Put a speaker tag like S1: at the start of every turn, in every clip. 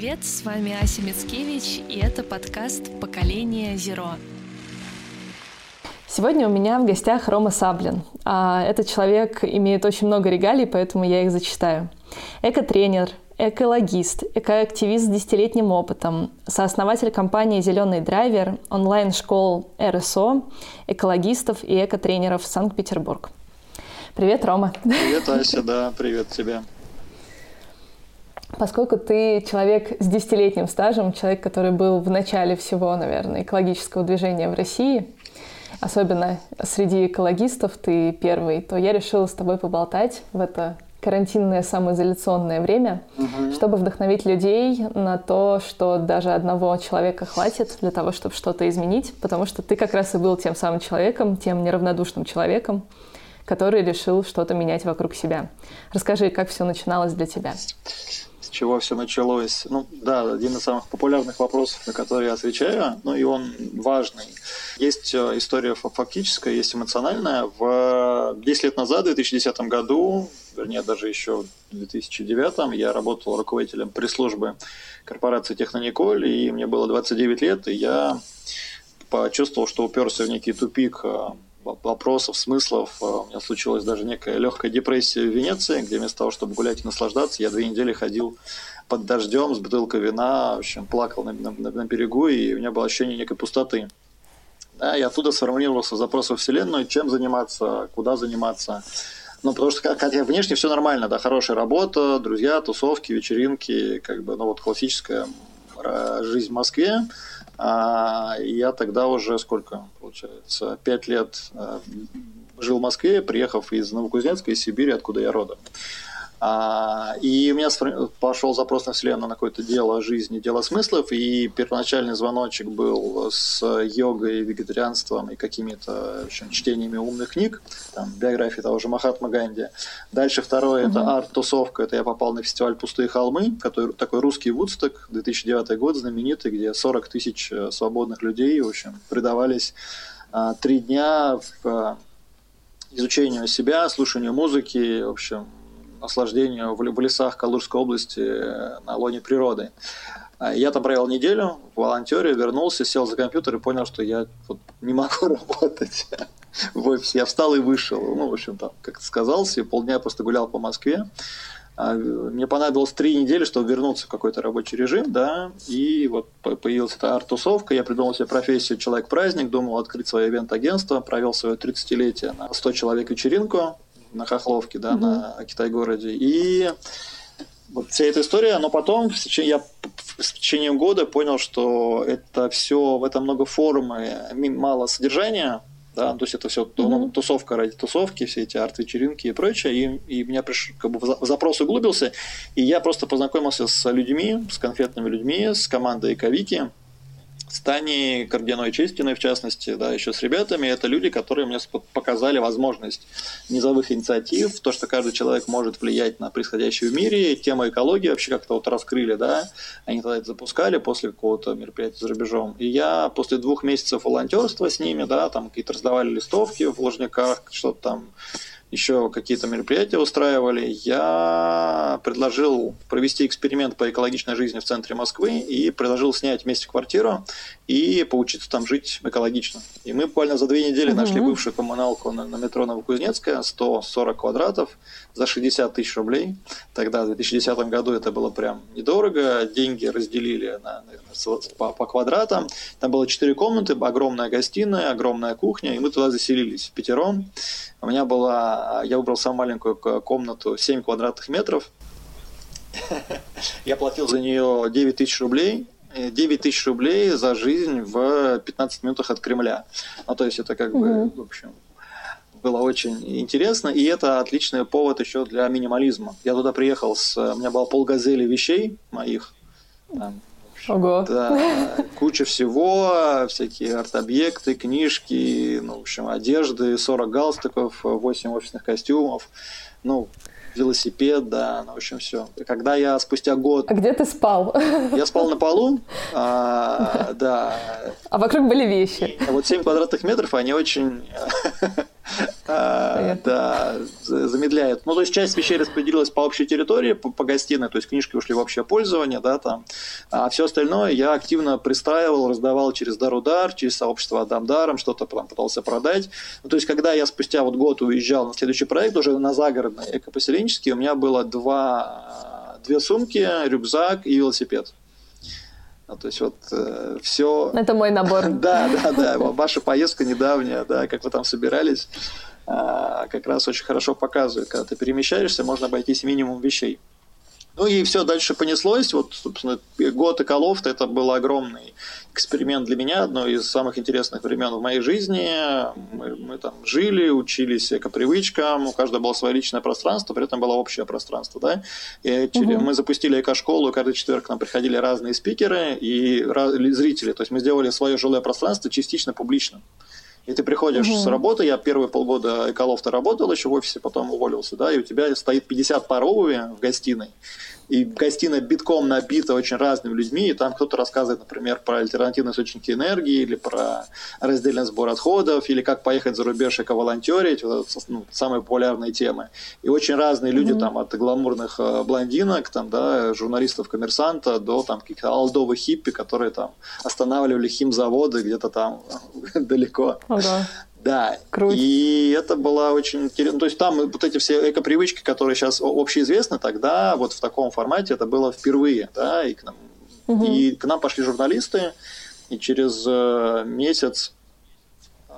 S1: Привет, с вами Ася Мицкевич, и это подкаст «Поколение Зеро».
S2: Сегодня у меня в гостях Рома Саблин. А, этот человек имеет очень много регалий, поэтому я их зачитаю. Эко-тренер, экологист, экоактивист с десятилетним опытом, сооснователь компании «Зеленый драйвер», онлайн-школ РСО, экологистов и экотренеров Санкт-Петербург. Привет, Рома.
S3: Привет, Ася, да, привет тебе.
S2: Поскольку ты человек с десятилетним стажем, человек, который был в начале всего, наверное, экологического движения в России, особенно среди экологистов ты первый, то я решила с тобой поболтать в это карантинное самоизоляционное время, угу. чтобы вдохновить людей на то, что даже одного человека хватит для того, чтобы что-то изменить, потому что ты как раз и был тем самым человеком, тем неравнодушным человеком, который решил что-то менять вокруг себя. Расскажи, как все начиналось для тебя
S3: с чего все началось. Ну, да, один из самых популярных вопросов, на который я отвечаю, ну и он важный. Есть э, история фактическая, есть эмоциональная. В 10 лет назад, в 2010 году, вернее, даже еще в 2009 я работал руководителем пресс-службы корпорации Технониколь, и мне было 29 лет, и я почувствовал, что уперся в некий тупик э, вопросов, смыслов. Э, у меня случилась даже некая легкая депрессия в Венеции, где вместо того, чтобы гулять и наслаждаться, я две недели ходил под дождем с бутылкой вина, в общем, плакал на, на, на берегу, и у меня было ощущение некой пустоты. Да, и оттуда сформулировался запрос во Вселенную, чем заниматься, куда заниматься. Ну, потому что, хотя внешне все нормально, да, хорошая работа, друзья, тусовки, вечеринки, как бы, ну, вот классическая жизнь в Москве. А, я тогда уже сколько, получается, пять лет э, жил в Москве, приехав из Новокузнецка, из Сибири, откуда я родом. А, и у меня пошел запрос на Вселенную на какое-то дело жизни, дело смыслов, и первоначальный звоночек был с йогой, вегетарианством и какими-то общем, чтениями умных книг, там, биографии того же Махатма Ганди. Дальше второе угу. это арт-тусовка, это я попал на фестиваль «Пустые холмы», который, такой русский Вудсток, 2009 год, знаменитый, где 40 тысяч э, свободных людей, в общем, предавались а, три дня в а, изучению себя, слушанию музыки, в общем, наслаждению в, лесах Калужской области э, на лоне природы. А я там провел неделю волонтере, вернулся, сел за компьютер и понял, что я вот не могу работать в офисе. Я встал и вышел. Ну, в общем, там, как сказался, полдня просто гулял по Москве. А, мне понадобилось три недели, чтобы вернуться в какой-то рабочий режим, да, и вот появилась эта арт-тусовка, я придумал себе профессию «Человек-праздник», думал открыть свое ивент-агентство, провел свое 30-летие на 100 человек вечеринку, на Хохловке, да, угу. на Китай-городе. И вот вся эта история, но потом в течение, я в течение года понял, что это все, в этом много формы, мало содержания, да, то есть это все mm-hmm. тусовка ради тусовки, все эти арт-вечеринки и прочее, и, и меня приш, как бы в запрос углубился, и я просто познакомился с людьми, с конфетными людьми, с командой Кавики, с Таней Кардиной Честиной, в частности, да, еще с ребятами, это люди, которые мне показали возможность низовых инициатив, то, что каждый человек может влиять на происходящее в мире, тема экологии вообще как-то вот раскрыли, да, они тогда это запускали после какого-то мероприятия за рубежом, и я после двух месяцев волонтерства с ними, да, там какие-то раздавали листовки в Ложниках, что-то там еще какие-то мероприятия устраивали, я предложил провести эксперимент по экологичной жизни в центре Москвы и предложил снять вместе квартиру и поучиться там жить экологично. И мы буквально за две недели угу. нашли бывшую коммуналку на, на метро Новокузнецкая, 140 квадратов за 60 тысяч рублей. Тогда, в 2010 году, это было прям недорого. Деньги разделили на, наверное, по, по квадратам. Там было 4 комнаты, огромная гостиная, огромная кухня, и мы туда заселились в пятером. У меня была, я выбрал самую маленькую комнату 7 квадратных метров. Я платил за нее 9 тысяч рублей. 9 тысяч рублей за жизнь в 15 минутах от Кремля. Ну, то есть это как бы, в общем, было очень интересно, и это отличный повод еще для минимализма. Я туда приехал с... У меня было полгазели вещей моих, там,
S2: Ого.
S3: Да, куча всего, всякие арт-объекты, книжки, ну, в общем, одежды, 40 галстуков, 8 офисных костюмов, ну, велосипед, да, ну, в общем, все. Когда я спустя год...
S2: А где ты спал?
S3: Я спал на полу, а, да.
S2: А вокруг были вещи.
S3: И вот 7 квадратных метров, они очень да, замедляет. Ну, то есть часть вещей распределилась по общей территории, по, по гостиной, то есть книжки ушли в общее пользование, да, там. А все остальное я активно пристраивал, раздавал через Дарудар, через сообщество Адам Даром, что-то там пытался продать. Ну, то есть, когда я спустя вот год уезжал на следующий проект, уже на загородный экопоселенческий, у меня было два, две сумки, рюкзак и велосипед. Ну, то есть вот э, все...
S2: Это мой набор.
S3: Да, да, да. Ваша поездка недавняя, да, как вы там собирались, э, как раз очень хорошо показывает. Когда ты перемещаешься, можно обойтись минимум вещей. Ну и все дальше понеслось. Вот, собственно, год Эколофт это был огромный эксперимент для меня, одно из самых интересных времен в моей жизни. Мы, мы там жили, учились экопривычкам, у каждого было свое личное пространство, при этом было общее пространство. Да? И угу. Мы запустили эко-школу, каждый четверг к нам приходили разные спикеры и зрители. То есть мы сделали свое жилое пространство частично публичным. И ты приходишь угу. с работы, я первые полгода эколофта работал еще в офисе, потом уволился, да, и у тебя стоит 50 пар обуви в гостиной, и гостиная битком набита очень разными людьми, и там кто-то рассказывает, например, про альтернативные источники энергии, или про раздельный сбор отходов, или как поехать за рубеж эко-волонтерить, вот, ну, самые популярные темы. И очень разные люди, mm-hmm. там, от гламурных э, блондинок, там, да, журналистов коммерсанта до там каких-то алдовых хиппи, которые там останавливали химзаводы где-то там далеко. Ага. Да, Круто. и это было очень интересно. То есть там вот эти все эко-привычки, которые сейчас общеизвестны, тогда вот в таком формате это было впервые, да, и к нам, угу. и к нам пошли журналисты, и через э, месяц, э,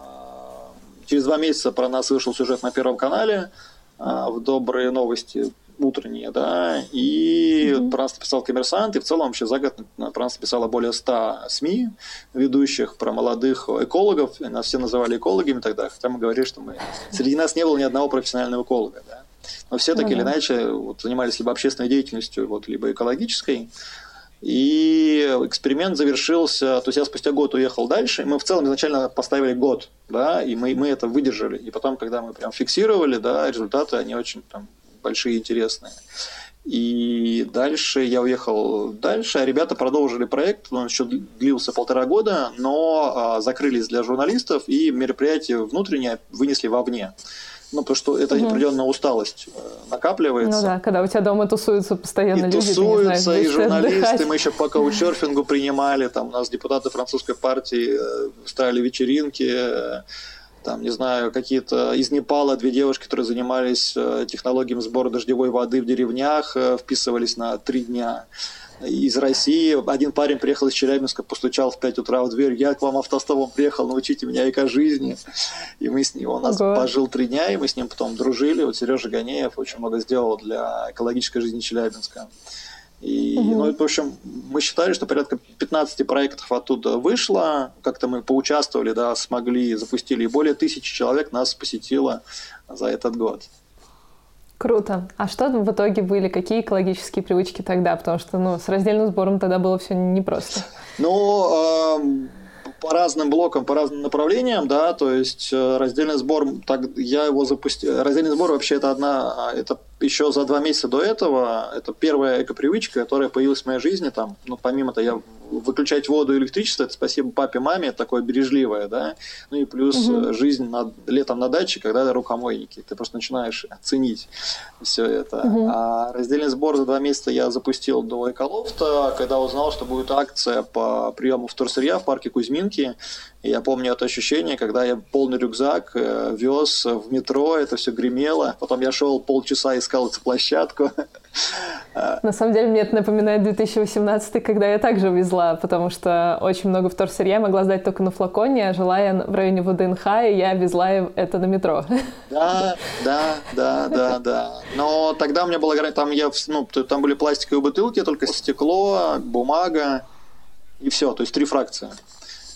S3: через два месяца про нас вышел сюжет на Первом канале э, в «Добрые новости», утренние, да, и mm-hmm. про нас написал коммерсант, и в целом вообще за год про нас написало более 100 СМИ ведущих, про молодых экологов, нас все называли экологами тогда, хотя мы говорили, что мы, среди нас не было ни одного профессионального эколога, да. Но все так mm-hmm. или иначе вот, занимались либо общественной деятельностью, вот, либо экологической, и эксперимент завершился, то есть я спустя год уехал дальше, мы в целом изначально поставили год, да, и мы, мы это выдержали. И потом, когда мы прям фиксировали, да, результаты, они очень там большие, интересные. И дальше я уехал дальше, а ребята продолжили проект, он еще длился полтора года, но а, закрылись для журналистов и мероприятие внутреннее вынесли вовне. Ну, потому что это угу. определенная усталость э, накапливается.
S2: Ну да, когда у тебя дома тусуются постоянно
S3: и
S2: люди,
S3: тусуются,
S2: знаешь,
S3: и журналисты. Отдыхать. Мы еще по каучерфингу принимали, там у нас депутаты французской партии э, устраивали вечеринки, э, там, не знаю, какие-то из Непала две девушки, которые занимались э, технологиями сбора дождевой воды в деревнях, э, вписывались на три дня. Из России один парень приехал из Челябинска, постучал в 5 утра в дверь, я к вам автостопом приехал, научите меня эко-жизни. И мы с ним, он нас Ого. пожил три дня, и мы с ним потом дружили. Вот Сережа Ганеев очень много сделал для экологической жизни Челябинска. И, угу. ну, в общем, мы считали, что порядка 15 проектов оттуда вышло, как-то мы поучаствовали, да, смогли, запустили, и более тысячи человек нас посетило за этот год.
S2: Круто. А что в итоге были? Какие экологические привычки тогда? Потому что ну, с раздельным сбором тогда было все непросто.
S3: Ну, э, по разным блокам, по разным направлениям, да, то есть э, раздельный сбор, так я его запустил. Раздельный сбор вообще это одна, а, это еще за два месяца до этого, это первая эко-привычка, которая появилась в моей жизни, там, ну, помимо того, я выключать воду и электричество, это спасибо папе, маме, это такое бережливое, да, ну и плюс угу. жизнь на, летом на даче, когда рукомойники, ты просто начинаешь ценить все это. Угу. А раздельный сбор за два месяца я запустил до Эколофта, когда узнал, что будет акция по приему вторсырья в парке Кузьминки, я помню это ощущение, когда я полный рюкзак э, вез в метро, это все гремело. Потом я шел полчаса, искал эту площадку.
S2: На самом деле мне это напоминает 2018, когда я также везла, потому что очень много вторсырья я могла сдать только на флаконе, а жила я в районе ВДНХ, и я везла это на метро.
S3: Да, да, да, да, да. Но тогда у меня была там я, ну, там были пластиковые бутылки, только стекло, бумага и все, то есть три фракции.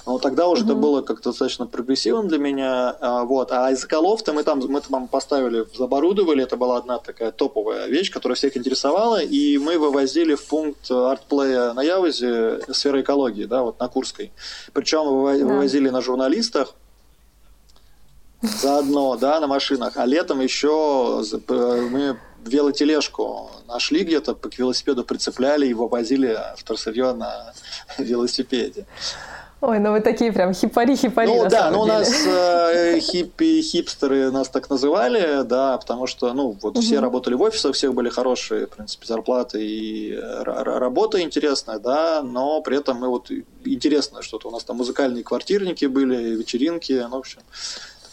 S3: Но тогда уже mm-hmm. это было как-то достаточно прогрессивно для меня. А, вот. А из Колов-то мы там, мы там поставили, заборудовали. Это была одна такая топовая вещь, которая всех интересовала. И мы вывозили в пункт артплея на Явозе сферы экологии, да, вот на Курской. Причем вывозили да. на журналистах заодно, да, на машинах. А летом еще мы велотележку нашли где-то, к велосипеду прицепляли и вывозили вторсырье на велосипеде.
S2: Ой, ну вы такие прям хипари-хипари.
S3: Ну да, ну у нас э, хиппи, хипстеры нас так называли, да, потому что, ну, вот угу. все работали в офисах, у всех были хорошие, в принципе, зарплаты и работа интересная, да, но при этом мы вот интересно что-то, у нас там музыкальные квартирники были, вечеринки, ну, в общем,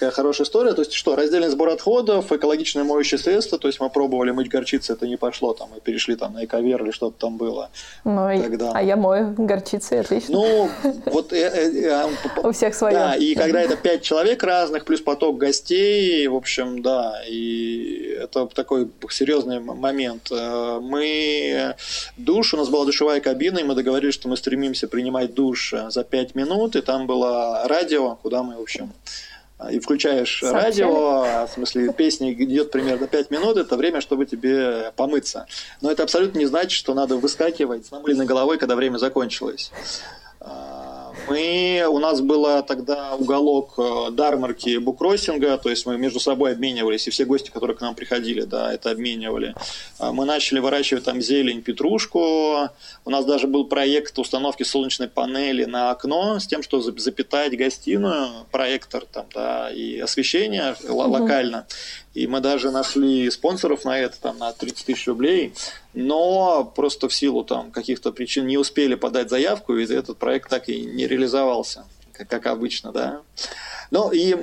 S3: такая хорошая история. То есть что, раздельный сбор отходов, экологичное моющее средство, то есть мы пробовали мыть горчицы, это не пошло, там мы перешли там на эковер или что-то там было.
S2: Ну, Тогда... А я мою горчицы, отлично.
S3: Ну, вот... Э, э,
S2: э, У всех свое.
S3: Да, и когда это пять человек разных, плюс поток гостей, в общем, да, и это такой серьезный момент. Мы душ, у нас была душевая кабина, и мы договорились, что мы стремимся принимать душ за пять минут, и там было радио, куда мы, в общем, и включаешь Сообщали. радио, в смысле песни идет примерно 5 минут, это время, чтобы тебе помыться. Но это абсолютно не значит, что надо выскакивать с намыленной головой, когда время закончилось. Мы, у нас было тогда уголок э, дармарки буккроссинга, то есть мы между собой обменивались, и все гости, которые к нам приходили, да, это обменивали. А, мы начали выращивать там зелень, петрушку. У нас даже был проект установки солнечной панели на окно с тем, что запитать гостиную, проектор там, да, и освещение угу. локально. И мы даже нашли спонсоров на это, там, на 30 тысяч рублей, но просто в силу там каких-то причин не успели подать заявку, и этот проект так и не реализовался, как, обычно, да. Ну и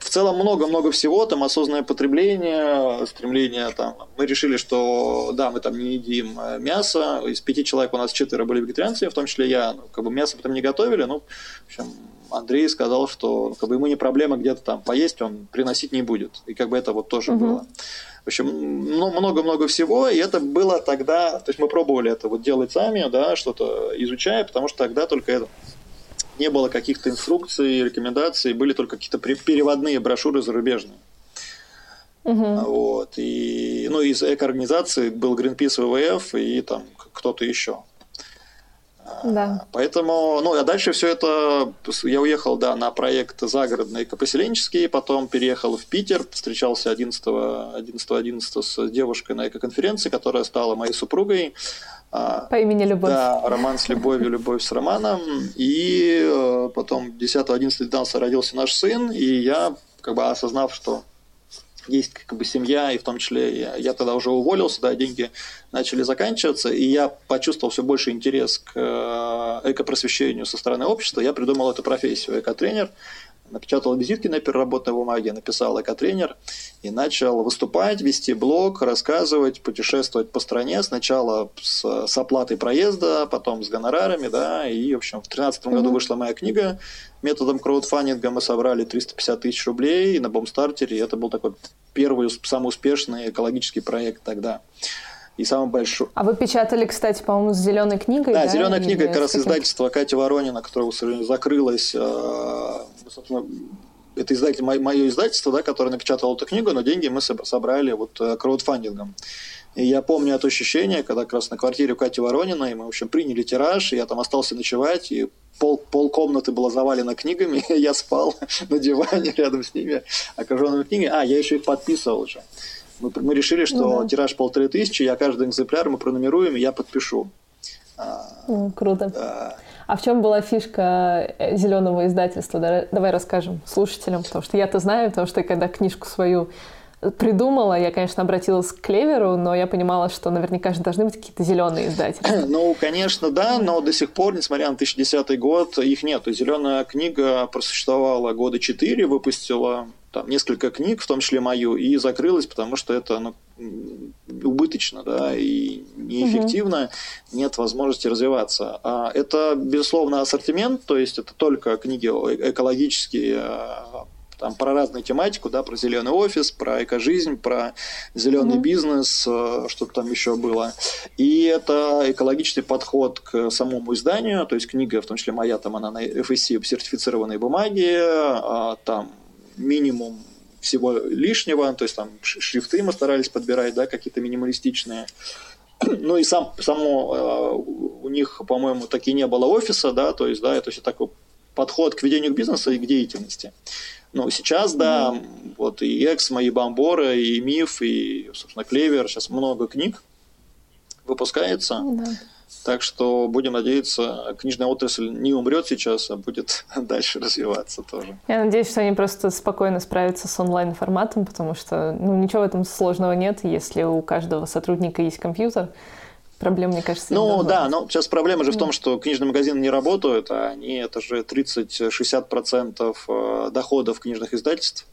S3: в целом много-много всего, там осознанное потребление, стремление там. Мы решили, что да, мы там не едим э, мясо. Из пяти человек у нас четверо были вегетарианцы, в том числе я. Ну, как бы мясо потом не готовили, ну, в общем, Андрей сказал, что как бы ему не проблема где-то там поесть, он приносить не будет. И как бы это вот тоже угу. было. В общем, ну, много-много всего, и это было тогда, то есть мы пробовали это вот делать сами, да, что-то изучая, потому что тогда только это не было каких-то инструкций, рекомендаций, были только какие-то переводные брошюры зарубежные. Угу. Вот. И, ну, из эко-организации был Greenpeace ВВФ и там кто-то еще.
S2: Да.
S3: Поэтому, ну, а дальше все это, я уехал, да, на проект загородный экопоселенческий, потом переехал в Питер, встречался 11 11 11 с девушкой на экоконференции, которая стала моей супругой.
S2: А, По имени Любовь.
S3: Да, роман с любовью, любовь с романом. И э, потом 10, 11, 12 родился наш сын, и я, как бы осознав, что есть как бы семья, и в том числе я, я тогда уже уволился, да, деньги начали заканчиваться, и я почувствовал все больше интерес к э, экопросвещению со стороны общества, я придумал эту профессию экотренер, напечатал визитки на переработанной бумаге, написал экотренер и начал выступать, вести блог, рассказывать, путешествовать по стране. Сначала с, с оплатой проезда, потом с гонорарами, да, и, в общем, в 2013 году вышла моя книга. Методом краудфандинга мы собрали 350 тысяч рублей на бомстартере, и это был такой первый, самый успешный экологический проект тогда и самый большой.
S2: А вы печатали, кстати, по-моему, с зеленой книгой?
S3: Да, да? зеленая книга как раз издательство Кати Воронина, которое, закрылось. Э, собственно, это издатель, мое издательство, да, которое напечатало эту книгу, но деньги мы собрали вот э, краудфандингом. И я помню это ощущение, когда как раз на квартире у Кати Ворониной мы, в общем, приняли тираж, и я там остался ночевать, и пол, пол комнаты было завалено книгами, я спал на диване рядом с ними, окруженными книгами. А, я еще их подписывал уже. Мы, мы решили, что ну, да. тираж полторы тысячи, я каждый экземпляр мы пронумеруем, и я подпишу.
S2: А, круто. Да. А в чем была фишка э, зеленого издательства? Давай расскажем слушателям, потому что я-то знаю, потому что когда книжку свою придумала, я, конечно, обратилась к Клеверу, но я понимала, что наверняка же должны быть какие-то зеленые издатели.
S3: Ну, конечно, да, но до сих пор, несмотря на 2010 год, их нет. Зеленая книга просуществовала года четыре, выпустила там несколько книг, в том числе мою, и закрылась, потому что это ну, убыточно, да, и неэффективно, угу. нет возможности развиваться. А это, безусловно, ассортимент, то есть это только книги экологические, а, там про разную тематику, да, про зеленый офис, про эко-жизнь, про зеленый mm бизнес, а, что-то там еще было. И это экологичный подход к самому изданию, то есть книга, в том числе моя, там она на FSC сертифицированной бумаге, а, там минимум всего лишнего, то есть там шрифты мы старались подбирать, да, какие-то минималистичные. Ну и сам, само э, у них, по-моему, таки не было офиса, да, то есть, да, это все такой подход к ведению бизнеса и к деятельности. Ну, сейчас, да, mm-hmm. вот и Эксмо, и Бомбора, и Миф, и, собственно, Клевер, сейчас много книг, выпускается. Да. Так что будем надеяться, книжная отрасль не умрет сейчас, а будет дальше развиваться тоже.
S2: Я надеюсь, что они просто спокойно справятся с онлайн-форматом, потому что ну, ничего в этом сложного нет, если у каждого сотрудника есть компьютер. Проблем, мне кажется,
S3: Ну да, но сейчас проблема же в том, что книжные магазины не работают, а они это же 30-60% э, доходов книжных издательств.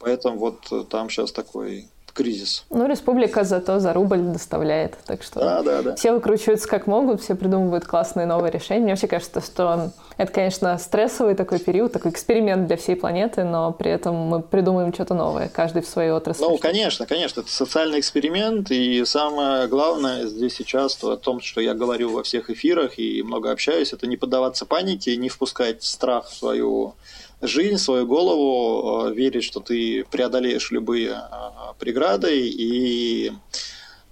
S3: Поэтому вот там сейчас такой кризис.
S2: Ну, республика зато за рубль доставляет, так что
S3: да, да, да.
S2: все выкручиваются как могут, все придумывают классные новые решения. Мне вообще кажется, что это, конечно, стрессовый такой период, такой эксперимент для всей планеты, но при этом мы придумаем что-то новое, каждый в своей отрасли.
S3: Ну, конечно, конечно, это социальный эксперимент, и самое главное здесь сейчас о том, что я говорю во всех эфирах и много общаюсь, это не поддаваться панике, не впускать страх в свою жизнь, свою голову, э, верить, что ты преодолеешь любые э, преграды и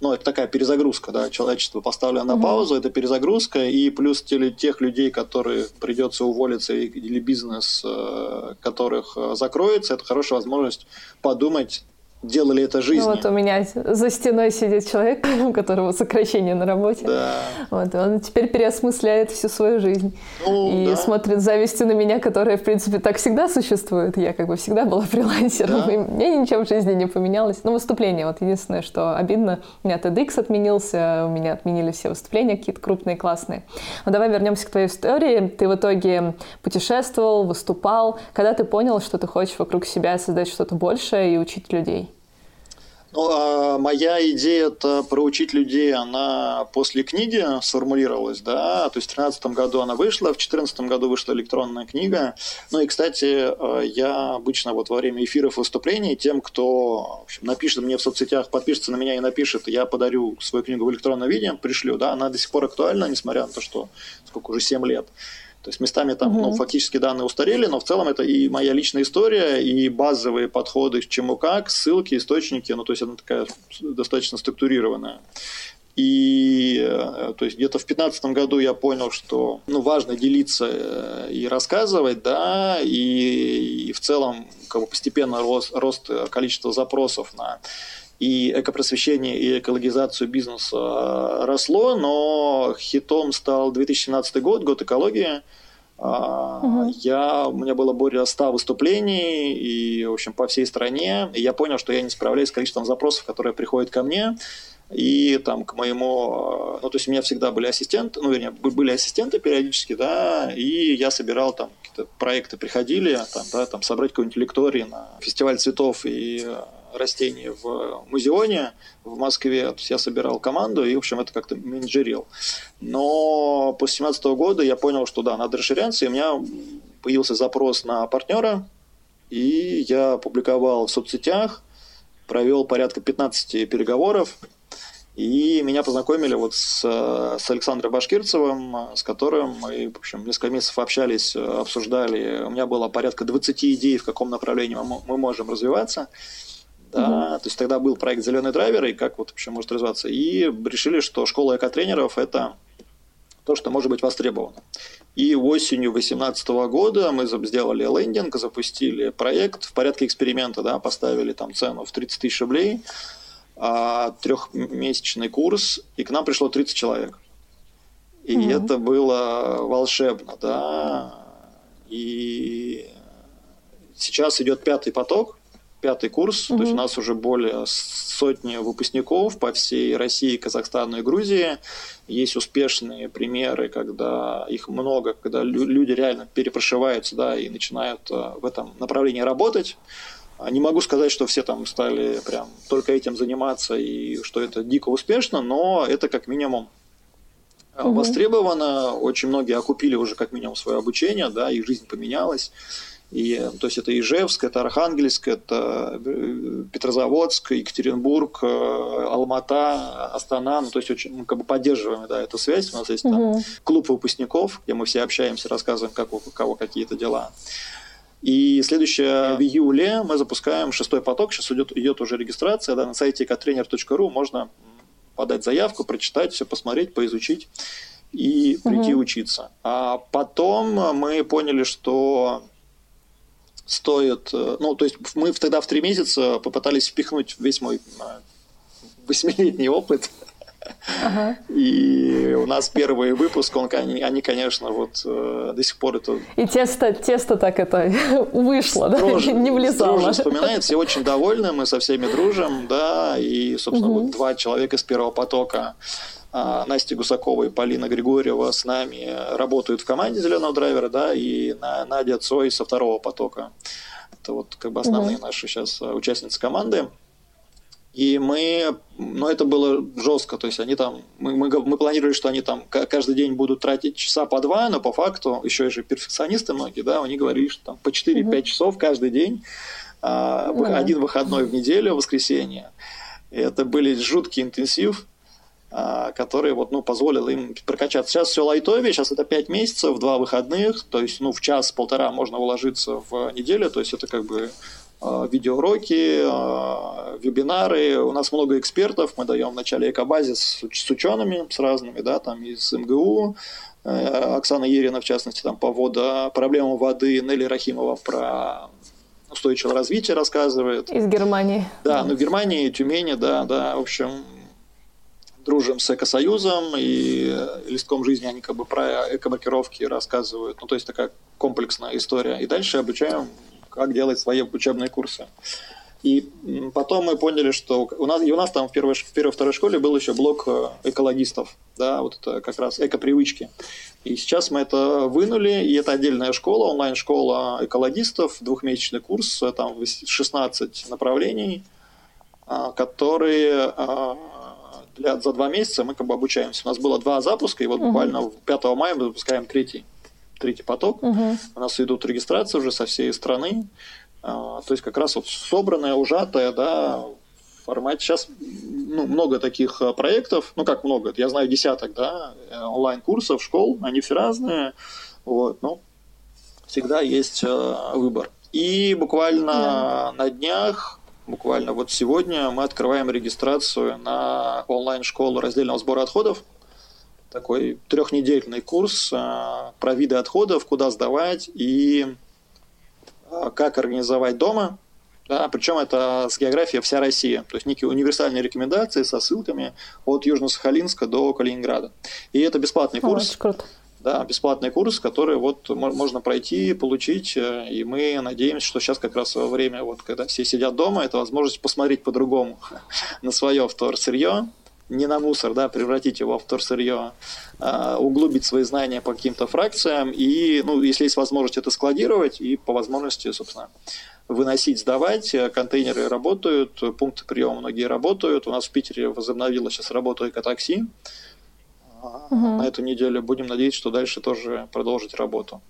S3: ну, это такая перезагрузка, да, человечество поставлено на паузу, это перезагрузка, и плюс тех людей, которые придется уволиться, или бизнес, э, которых закроется, это хорошая возможность подумать делали это жизнью.
S2: Ну, вот у меня за стеной сидит человек, у которого сокращение на работе.
S3: Да.
S2: Вот, он теперь переосмысляет всю свою жизнь. Ну, и да. смотрит завистью на меня, которая, в принципе, так всегда существует. Я как бы всегда была фрилансером, да. и мне ничего в жизни не поменялось. Ну, выступление, вот единственное, что обидно, у меня TEDx отменился, у меня отменили все выступления какие-то крупные, классные. Но давай вернемся к твоей истории. Ты в итоге путешествовал, выступал. Когда ты понял, что ты хочешь вокруг себя создать что-то большее и учить людей?
S3: Ну, а моя идея это проучить людей, она после книги сформулировалась, да, то есть в 2013 году она вышла, в 2014 году вышла электронная книга. Ну и, кстати, э, я обычно вот во время эфиров выступлений тем, кто в общем, напишет мне в соцсетях, подпишется на меня и напишет, я подарю свою книгу в электронном виде, пришлю, да, она до сих пор актуальна, несмотря на то, что сколько уже 7 лет. То есть местами там угу. ну, фактически данные устарели, но в целом это и моя личная история, и базовые подходы к чему как, ссылки, источники, ну то есть она такая достаточно структурированная. И э, то есть где-то в 2015 году я понял, что ну, важно делиться э, и рассказывать, да, и, и в целом как бы постепенно рост, рост количества запросов на и экопросвещение, и экологизацию бизнеса э, росло, но хитом стал 2017 год, год экологии. Угу. Я, у меня было более 100 выступлений и, в общем, по всей стране. И я понял, что я не справляюсь с количеством запросов, которые приходят ко мне. И там к моему, э, ну то есть у меня всегда были ассистенты, ну вернее были ассистенты периодически, да, и я собирал там какие-то проекты приходили, там, да, там собрать какой-нибудь лекторий на фестиваль цветов и растений в музеоне в Москве. Я собирал команду и, в общем, это как-то менеджерил. Но после 2017 года я понял, что да, надо расширяться, и у меня появился запрос на партнера, и я публиковал в соцсетях, провел порядка 15 переговоров, и меня познакомили вот с, с Александром Башкирцевым, с которым мы, в общем, несколько месяцев общались, обсуждали. У меня было порядка 20 идей, в каком направлении мы, мы можем развиваться. Да, угу. То есть тогда был проект «Зеленый драйвер» и как вот вообще может развиваться. И решили, что школа экотренеров – это то, что может быть востребовано. И осенью 2018 года мы сделали лендинг, запустили проект в порядке эксперимента, да, поставили там цену в 30 тысяч рублей, а, трехмесячный курс, и к нам пришло 30 человек. И угу. это было волшебно, да. И сейчас идет пятый поток, пятый курс, угу. то есть у нас уже более сотни выпускников по всей России, Казахстану и Грузии. Есть успешные примеры, когда их много, когда люди реально перепрошиваются да, и начинают э, в этом направлении работать. А не могу сказать, что все там стали прям только этим заниматься и что это дико успешно, но это как минимум угу. востребовано. Очень многие окупили уже как минимум свое обучение, да, их жизнь поменялась. И, то есть это Ижевск, это Архангельск, это э, Петрозаводск, Екатеринбург, э, Алмата, Астана. Ну, то есть очень, мы как бы поддерживаем да, эту связь. У нас есть угу. там клуб выпускников, где мы все общаемся, рассказываем, как у кого какие-то дела. И следующее в июле мы запускаем шестой поток. Сейчас идет, идет уже регистрация. Да, на сайте ektrainer.ru можно подать заявку, прочитать, все посмотреть, поизучить и прийти угу. учиться. А потом мы поняли, что стоит... Э, ну, то есть мы тогда в три месяца попытались впихнуть весь мой э, восьмилетний опыт Ага. И у нас первый выпуск, он, они, конечно, вот э, до сих пор это...
S2: И тесто, тесто так это вышло, строже, да? Не влезало. Строже
S3: вспоминает, все очень довольны, мы со всеми дружим, да, и, собственно, угу. вот два человека из первого потока Настя Гусакова и Полина Григорьева с нами работают в команде «Зеленого драйвера», да, и Надя Цой со второго потока. Это вот как бы основные угу. наши сейчас а, участницы команды. И мы, ну это было жестко, то есть они там, мы, мы, мы планировали, что они там каждый день будут тратить часа по два, но по факту, еще и же перфекционисты многие, да, они говорили, что там по 4-5 угу. часов каждый день, а, угу. один выходной в неделю, воскресенье. И это были жуткий интенсив, а, который вот, ну, позволил им прокачаться. Сейчас все лайтовее, сейчас это 5 месяцев, 2 выходных, то есть ну, в час-полтора можно уложиться в неделю, то есть это как бы а, видеоуроки, а, вебинары. У нас много экспертов, мы даем в начале экобазис с, учеными, с разными, да, там из МГУ, э, Оксана Ерина, в частности, там по вода, проблему воды, Нелли Рахимова про устойчивое развитие рассказывает.
S2: Из Германии.
S3: Да, ну в Германии, Тюмени, да, да, в общем, дружим с Экосоюзом, и листком жизни они как бы про экомаркировки рассказывают. Ну, то есть такая комплексная история. И дальше обучаем, как делать свои учебные курсы. И потом мы поняли, что у нас, и у нас там в первой, в первой второй школе был еще блок э, экологистов, да, вот это как раз эко-привычки. И сейчас мы это вынули, и это отдельная школа, онлайн-школа экологистов, двухмесячный курс, э, там 16 направлений, а, которые для, за два месяца мы как бы обучаемся. У нас было два запуска, и вот угу. буквально 5 мая мы запускаем третий, третий поток. Угу. У нас идут регистрации уже со всей страны. А, то есть как раз вот собранная, ужатая, да, в формате. Сейчас ну, много таких а, проектов, ну как много, я знаю десяток, да, онлайн-курсов, школ, они все разные, вот, но всегда есть а, выбор. И буквально да. на днях буквально вот сегодня мы открываем регистрацию на онлайн-школу раздельного сбора отходов. Такой трехнедельный курс а, про виды отходов, куда сдавать и а, как организовать дома. Да, причем это с географией вся Россия. То есть некие универсальные рекомендации со ссылками от Южно-Сахалинска до Калининграда. И это бесплатный курс. О, круто да, бесплатный курс, который вот можно пройти, получить, э, и мы надеемся, что сейчас как раз во время, вот, когда все сидят дома, это возможность посмотреть по-другому на свое вторсырье, не на мусор, да, превратить его в вторсырье, а, углубить свои знания по каким-то фракциям и, ну, если есть возможность это складировать и по возможности, собственно, выносить, сдавать. Контейнеры работают, пункты приема многие работают. У нас в Питере возобновилась сейчас работа экотакси. такси угу. на эту неделю. Будем надеяться, что дальше тоже продолжить работу.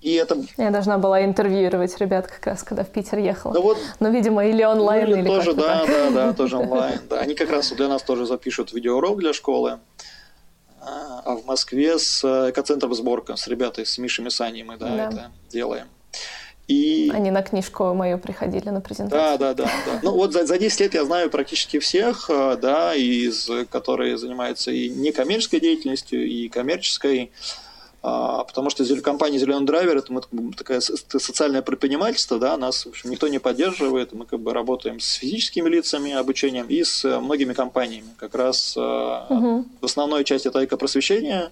S2: И это... Я должна была интервьюировать ребят как раз, когда в Питер ехала. Да вот, Но, видимо, или онлайн, ну, или, или
S3: тоже, да, так. да, да, тоже онлайн. Да. Они как раз для нас тоже запишут видеоурок для школы. А в Москве с экоцентром сборка, с ребятами, с Мишей Мисани мы да, да. это делаем.
S2: И... Они на книжку мою приходили на презентацию.
S3: Да, да, да. да. Ну вот за, за 10 лет я знаю практически всех, э, да, из, которые занимаются и некоммерческой деятельностью, и коммерческой. А, потому что компания Зеленый драйвер это мы такая социальное предпринимательство, да, нас в общем, никто не поддерживает, мы как бы работаем с физическими лицами обучением и с многими компаниями. Как раз угу. основной часть это экопросвещение,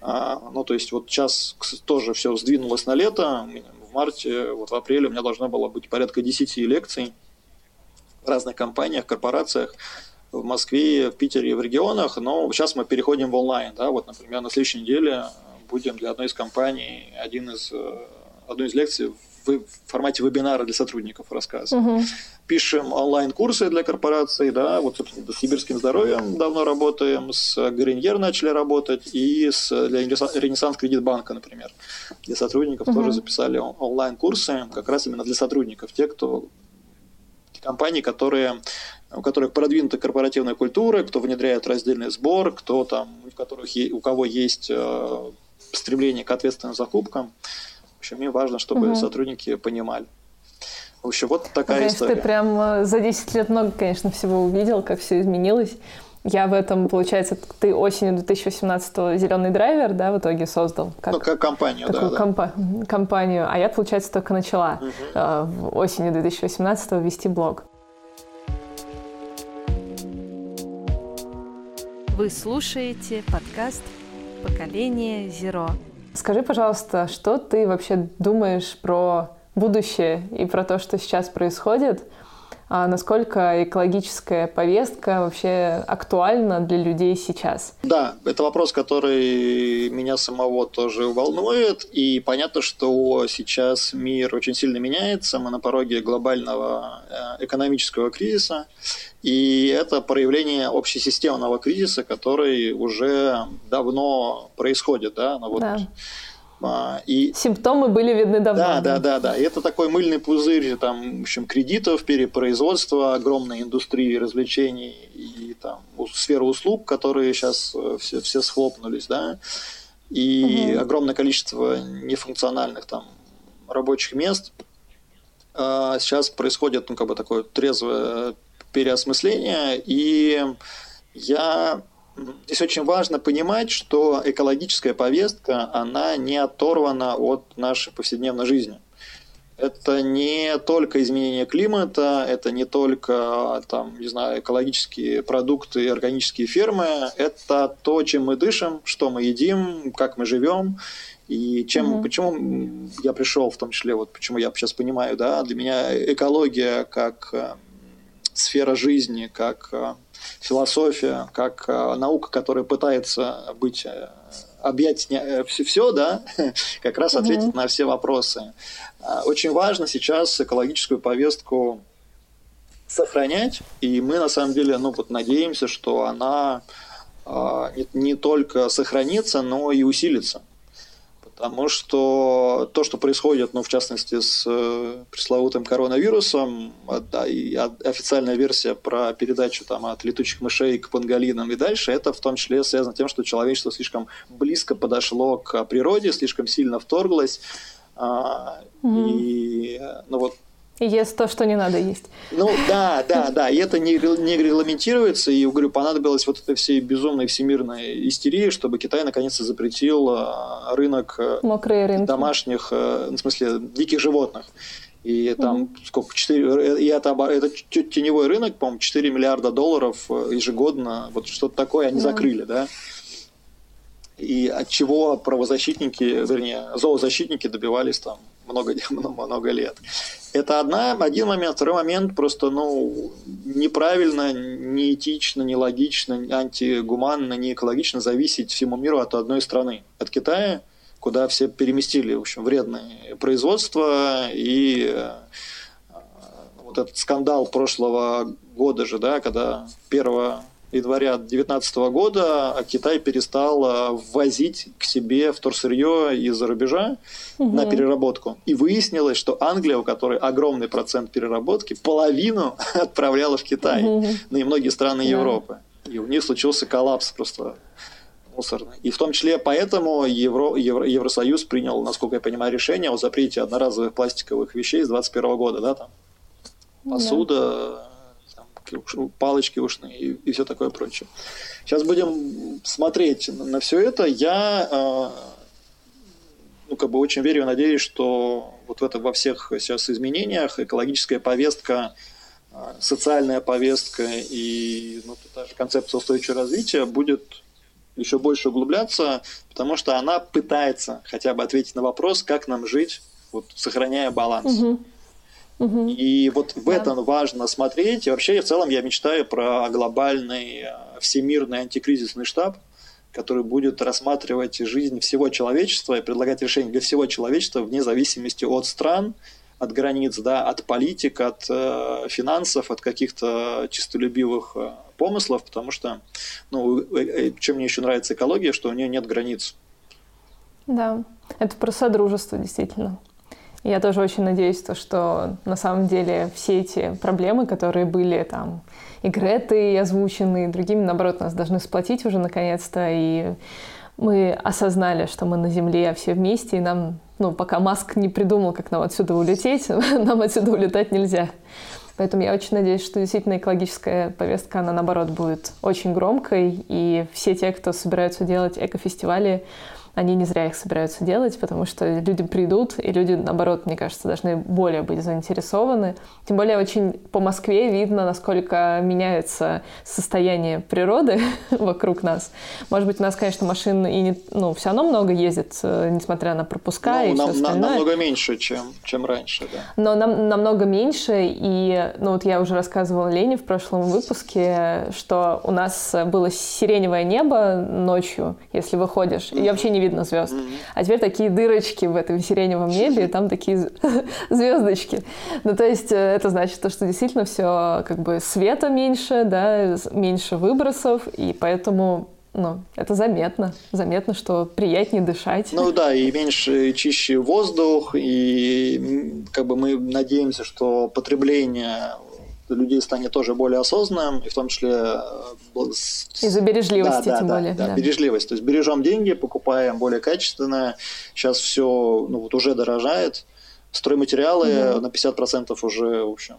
S3: а, ну, то есть вот сейчас тоже все сдвинулось на лето, марте, вот в апреле у меня должно было быть порядка 10 лекций в разных компаниях, корпорациях в Москве, в Питере в регионах, но сейчас мы переходим в онлайн, да, вот, например, на следующей неделе будем для одной из компаний один из, э, одну из лекций в формате вебинара для сотрудников рассказывать. Угу. Пишем онлайн-курсы для корпораций, да, вот, собственно, с сибирским здоровьем давно работаем, с Гриньер начали работать, и с, для Ренессанс Кредитбанка, например, для сотрудников угу. тоже записали онлайн-курсы, как раз именно для сотрудников, те, кто компании, которые, у которых продвинута корпоративная культура, кто внедряет раздельный сбор, кто там, у, которых, у кого есть э, стремление к ответственным закупкам общем, мне важно, чтобы угу. сотрудники понимали. В общем, вот такая
S2: ну,
S3: история.
S2: Ты прям э, за 10 лет много, конечно, всего увидел, как все изменилось. Я в этом, получается, ты осенью 2018 «Зеленый драйвер», да, в итоге создал?
S3: Как, ну, как компанию,
S2: такую
S3: да,
S2: компа- да. компанию. А я, получается, только начала угу. э, осенью 2018 вести блог.
S1: Вы слушаете подкаст «Поколение Зеро».
S2: Скажи, пожалуйста, что ты вообще думаешь про будущее и про то, что сейчас происходит – а насколько экологическая повестка вообще актуальна для людей сейчас?
S3: Да, это вопрос, который меня самого тоже волнует, и понятно, что сейчас мир очень сильно меняется, мы на пороге глобального э, экономического кризиса, и это проявление общесистемного кризиса, который уже давно происходит, да,
S2: ну вот да а, и... Симптомы были видны давно.
S3: Да, да, да, да. И это такой мыльный пузырь там, в общем, кредитов, перепроизводства, огромной индустрии развлечений и там сферы услуг, которые сейчас э, все, все схлопнулись, да, и угу. огромное количество нефункциональных там рабочих мест. А сейчас происходит, ну, как бы такое трезвое переосмысление, и я Здесь очень важно понимать, что экологическая повестка, она не оторвана от нашей повседневной жизни. Это не только изменение климата, это не только там, не знаю, экологические продукты, органические фермы, это то, чем мы дышим, что мы едим, как мы живем. И чем, угу. почему я пришел, в том числе, вот почему я сейчас понимаю, да, для меня экология как э, сфера жизни, как э, философия, как э, наука, которая пытается быть э, объять все, все, да, как раз ответить mm-hmm. на все вопросы. А, очень важно сейчас экологическую повестку сохранять, и мы на самом деле, ну вот надеемся, что она а, не, не только сохранится, но и усилится. Потому что то, что происходит, ну, в частности, с э, пресловутым коронавирусом, да, и официальная версия про передачу там, от летучих мышей к панголинам и дальше, это в том числе связано с тем, что человечество слишком близко подошло к природе, слишком сильно вторглось. mm-hmm. И ну, вот
S2: ест то, что не надо есть.
S3: Ну да, да, да. И это не, не регламентируется. И, говорю, понадобилось вот этой всей безумной всемирной истерии, чтобы Китай наконец-то запретил а, рынок э,
S2: Мокрые рынки.
S3: домашних, э, в смысле, диких животных. И там угу. сколько, 4, и это, это теневой рынок, по-моему, 4 миллиарда долларов э, ежегодно, вот что-то такое они да. закрыли, да и от чего правозащитники, вернее, зоозащитники добивались там много, много лет. Это одна, один момент. Второй момент просто ну, неправильно, неэтично, нелогично, антигуманно, не экологично зависеть всему миру от одной страны, от Китая, куда все переместили, в общем, вредное производство и э, вот этот скандал прошлого года же, да, когда первого января 2019 года Китай перестал э, ввозить к себе вторсырье из-за рубежа угу. на переработку. И выяснилось, что Англия, у которой огромный процент переработки, половину отправляла в Китай, угу. ну и многие страны да. Европы. И у них случился коллапс просто мусорный. И в том числе поэтому Евро, Евро, Евросоюз принял, насколько я понимаю, решение о запрете одноразовых пластиковых вещей с 2021 года, да, там посуда, да палочки ушные и, и все такое прочее. Сейчас будем смотреть на все это. Я э, ну, как бы очень верю и надеюсь, что вот в это, во всех сейчас изменениях экологическая повестка, э, социальная повестка и ну, та же концепция устойчивого развития будет еще больше углубляться, потому что она пытается хотя бы ответить на вопрос, как нам жить, вот, сохраняя баланс. Угу. И вот в да. этом важно смотреть. И вообще, в целом, я мечтаю про глобальный э, всемирный антикризисный штаб, который будет рассматривать жизнь всего человечества и предлагать решения для всего человечества вне зависимости от стран, от границ, да, от политик, от э, финансов, от каких-то чистолюбивых э, помыслов, потому что, ну, э, э, чем мне еще нравится экология, что у нее нет границ.
S2: Да, это про содружество, действительно. Я тоже очень надеюсь, то, что на самом деле все эти проблемы, которые были там и Греты озвучены, и другими, наоборот, нас должны сплотить уже наконец-то, и мы осознали, что мы на Земле все вместе, и нам, ну, пока Маск не придумал, как нам отсюда улететь, нам отсюда улетать нельзя. Поэтому я очень надеюсь, что действительно экологическая повестка, она наоборот будет очень громкой, и все те, кто собираются делать экофестивали, они не зря их собираются делать, потому что люди придут, и люди, наоборот, мне кажется, должны более быть заинтересованы. Тем более очень по Москве видно, насколько меняется состояние природы вокруг нас. Может быть, у нас, конечно, машин и не, ну, все равно много ездит, э, несмотря на пропуска ну, и нам, все остальное.
S3: Намного меньше, чем, чем раньше, да.
S2: Но нам, намного меньше, и ну, вот я уже рассказывала Лене в прошлом выпуске, что у нас было сиреневое небо ночью, если выходишь, и вообще не видно звезд. А теперь такие дырочки в этом сиреневом небе, и там такие звездочки. Ну, то есть э, это значит, то, что действительно все как бы света меньше, да, меньше выбросов, и поэтому ну, это заметно. Заметно, что приятнее дышать.
S3: Ну да, и меньше, чище воздух, и как бы мы надеемся, что потребление людей станет тоже более осознанным, и в том числе...
S2: Э, Из-за бережливости,
S3: да,
S2: тем
S3: да,
S2: более.
S3: Да, да, бережливость. То есть бережем деньги, покупаем более качественное. Сейчас все ну, вот уже дорожает. Стройматериалы угу. на 50% уже, в общем,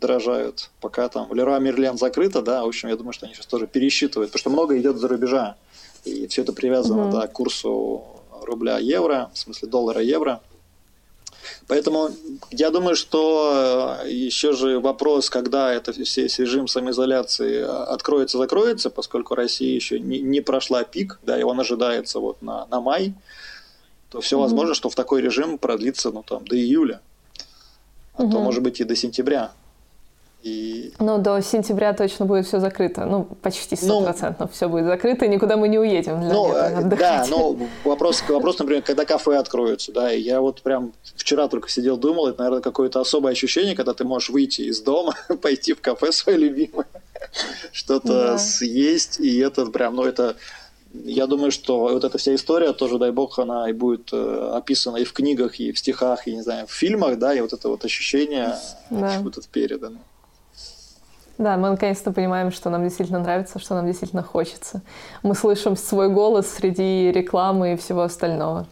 S3: дорожают. Пока там Леруа Мерлен закрыто, да, в общем, я думаю, что они сейчас тоже пересчитывают, потому что много идет за рубежа. И все это привязано, угу. да, к курсу рубля-евро, в смысле доллара-евро. Поэтому я думаю, что э, еще же вопрос, когда это все режим самоизоляции откроется, закроется, поскольку Россия еще не, не прошла пик, да, и он ожидается вот на, на май, то все mm-hmm. возможно, что в такой режим продлится ну, там, до июля, а mm-hmm. то, может быть, и до сентября.
S2: И... Ну, до сентября точно будет все закрыто. Ну, почти ну, стопроцентно ну, все будет закрыто, и никуда мы не уедем для ну, лета
S3: отдыхать. Да, но вопрос, вопрос, например, когда кафе откроются, да, и я вот прям вчера только сидел, думал, это, наверное, какое-то особое ощущение, когда ты можешь выйти из дома, пойти в кафе свое любимое, что-то съесть, и это прям, ну, это я думаю, что вот эта вся история тоже, дай бог, она и будет э, описана и в книгах, и в стихах, и, не знаю, в фильмах, да, и вот это вот ощущение да. это передано.
S2: Да, мы наконец-то понимаем, что нам действительно нравится, что нам действительно хочется. Мы слышим свой голос среди рекламы и всего остального.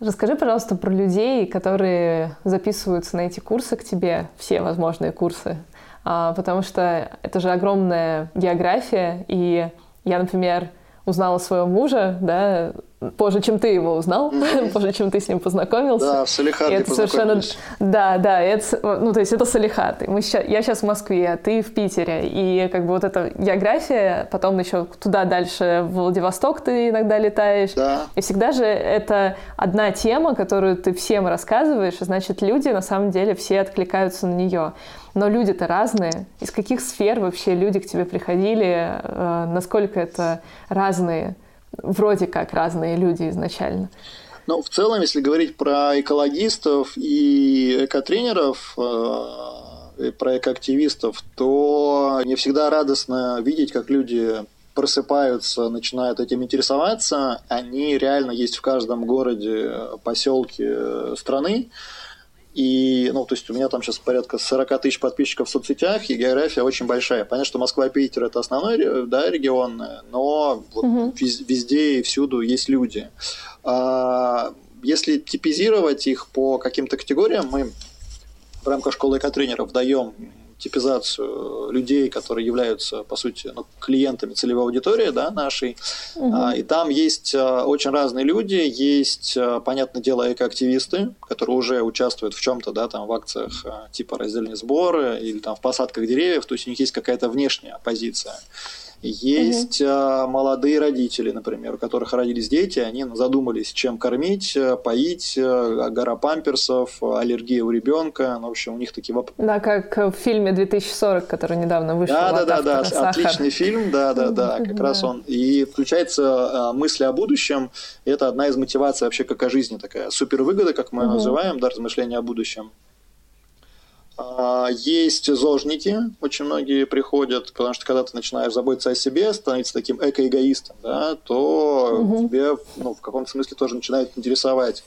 S2: Расскажи, пожалуйста, про людей, которые записываются на эти курсы к тебе, все возможные курсы, а, потому что это же огромная география, и я, например, узнала своего мужа, да, позже, чем ты его узнал, позже, чем ты с ним познакомился.
S3: Да, в Салихарде это совершенно,
S2: Да, да, это, ну, то есть это Салихард. Мы сейчас, я сейчас в Москве, а ты в Питере. И как бы вот эта география, потом еще туда дальше, в Владивосток ты иногда летаешь.
S3: Да.
S2: И всегда же это одна тема, которую ты всем рассказываешь, и значит, люди на самом деле все откликаются на нее. Но люди-то разные. Из каких сфер вообще люди к тебе приходили? Э, насколько это разные вроде как разные люди изначально.
S3: Ну, в целом, если говорить про экологистов и экотренеров, э, про экоактивистов, то мне всегда радостно видеть, как люди просыпаются, начинают этим интересоваться. Они реально есть в каждом городе, поселке страны. И, ну, то есть у меня там сейчас порядка 40 тысяч подписчиков в соцсетях, и география очень большая. Понятно, что Москва и Питер это основной да, регион, но вот угу. везде и всюду есть люди. А, если типизировать их по каким-то категориям, мы в рамках школы экотренеров даем типизацию людей, которые являются, по сути, ну, клиентами целевой аудитории да, нашей. Угу. И там есть а, очень разные люди. Есть, а, понятное дело, экоактивисты, которые уже участвуют в чем-то, да, там в акциях типа раздельные сборы или там в посадках деревьев, то есть у них есть какая-то внешняя позиция. Есть угу. молодые родители, например, у которых родились дети, они задумались, чем кормить, э, поить, э, гора памперсов, аллергия у ребенка. Ну, в общем, у них такие вопросы.
S2: Да, как в фильме 2040, который недавно вышел. Да,
S3: да, да, да, отличный фильм, да, да, да, как раз он. И включается мысли о будущем. Это одна из мотиваций вообще как о жизни такая супер выгода, как мы называем, да, размышления о будущем. А, есть зожники, очень многие приходят, потому что когда ты начинаешь заботиться о себе, становиться таким эко-эгоистом, да, то угу. тебе ну, в каком-то смысле тоже начинает интересовать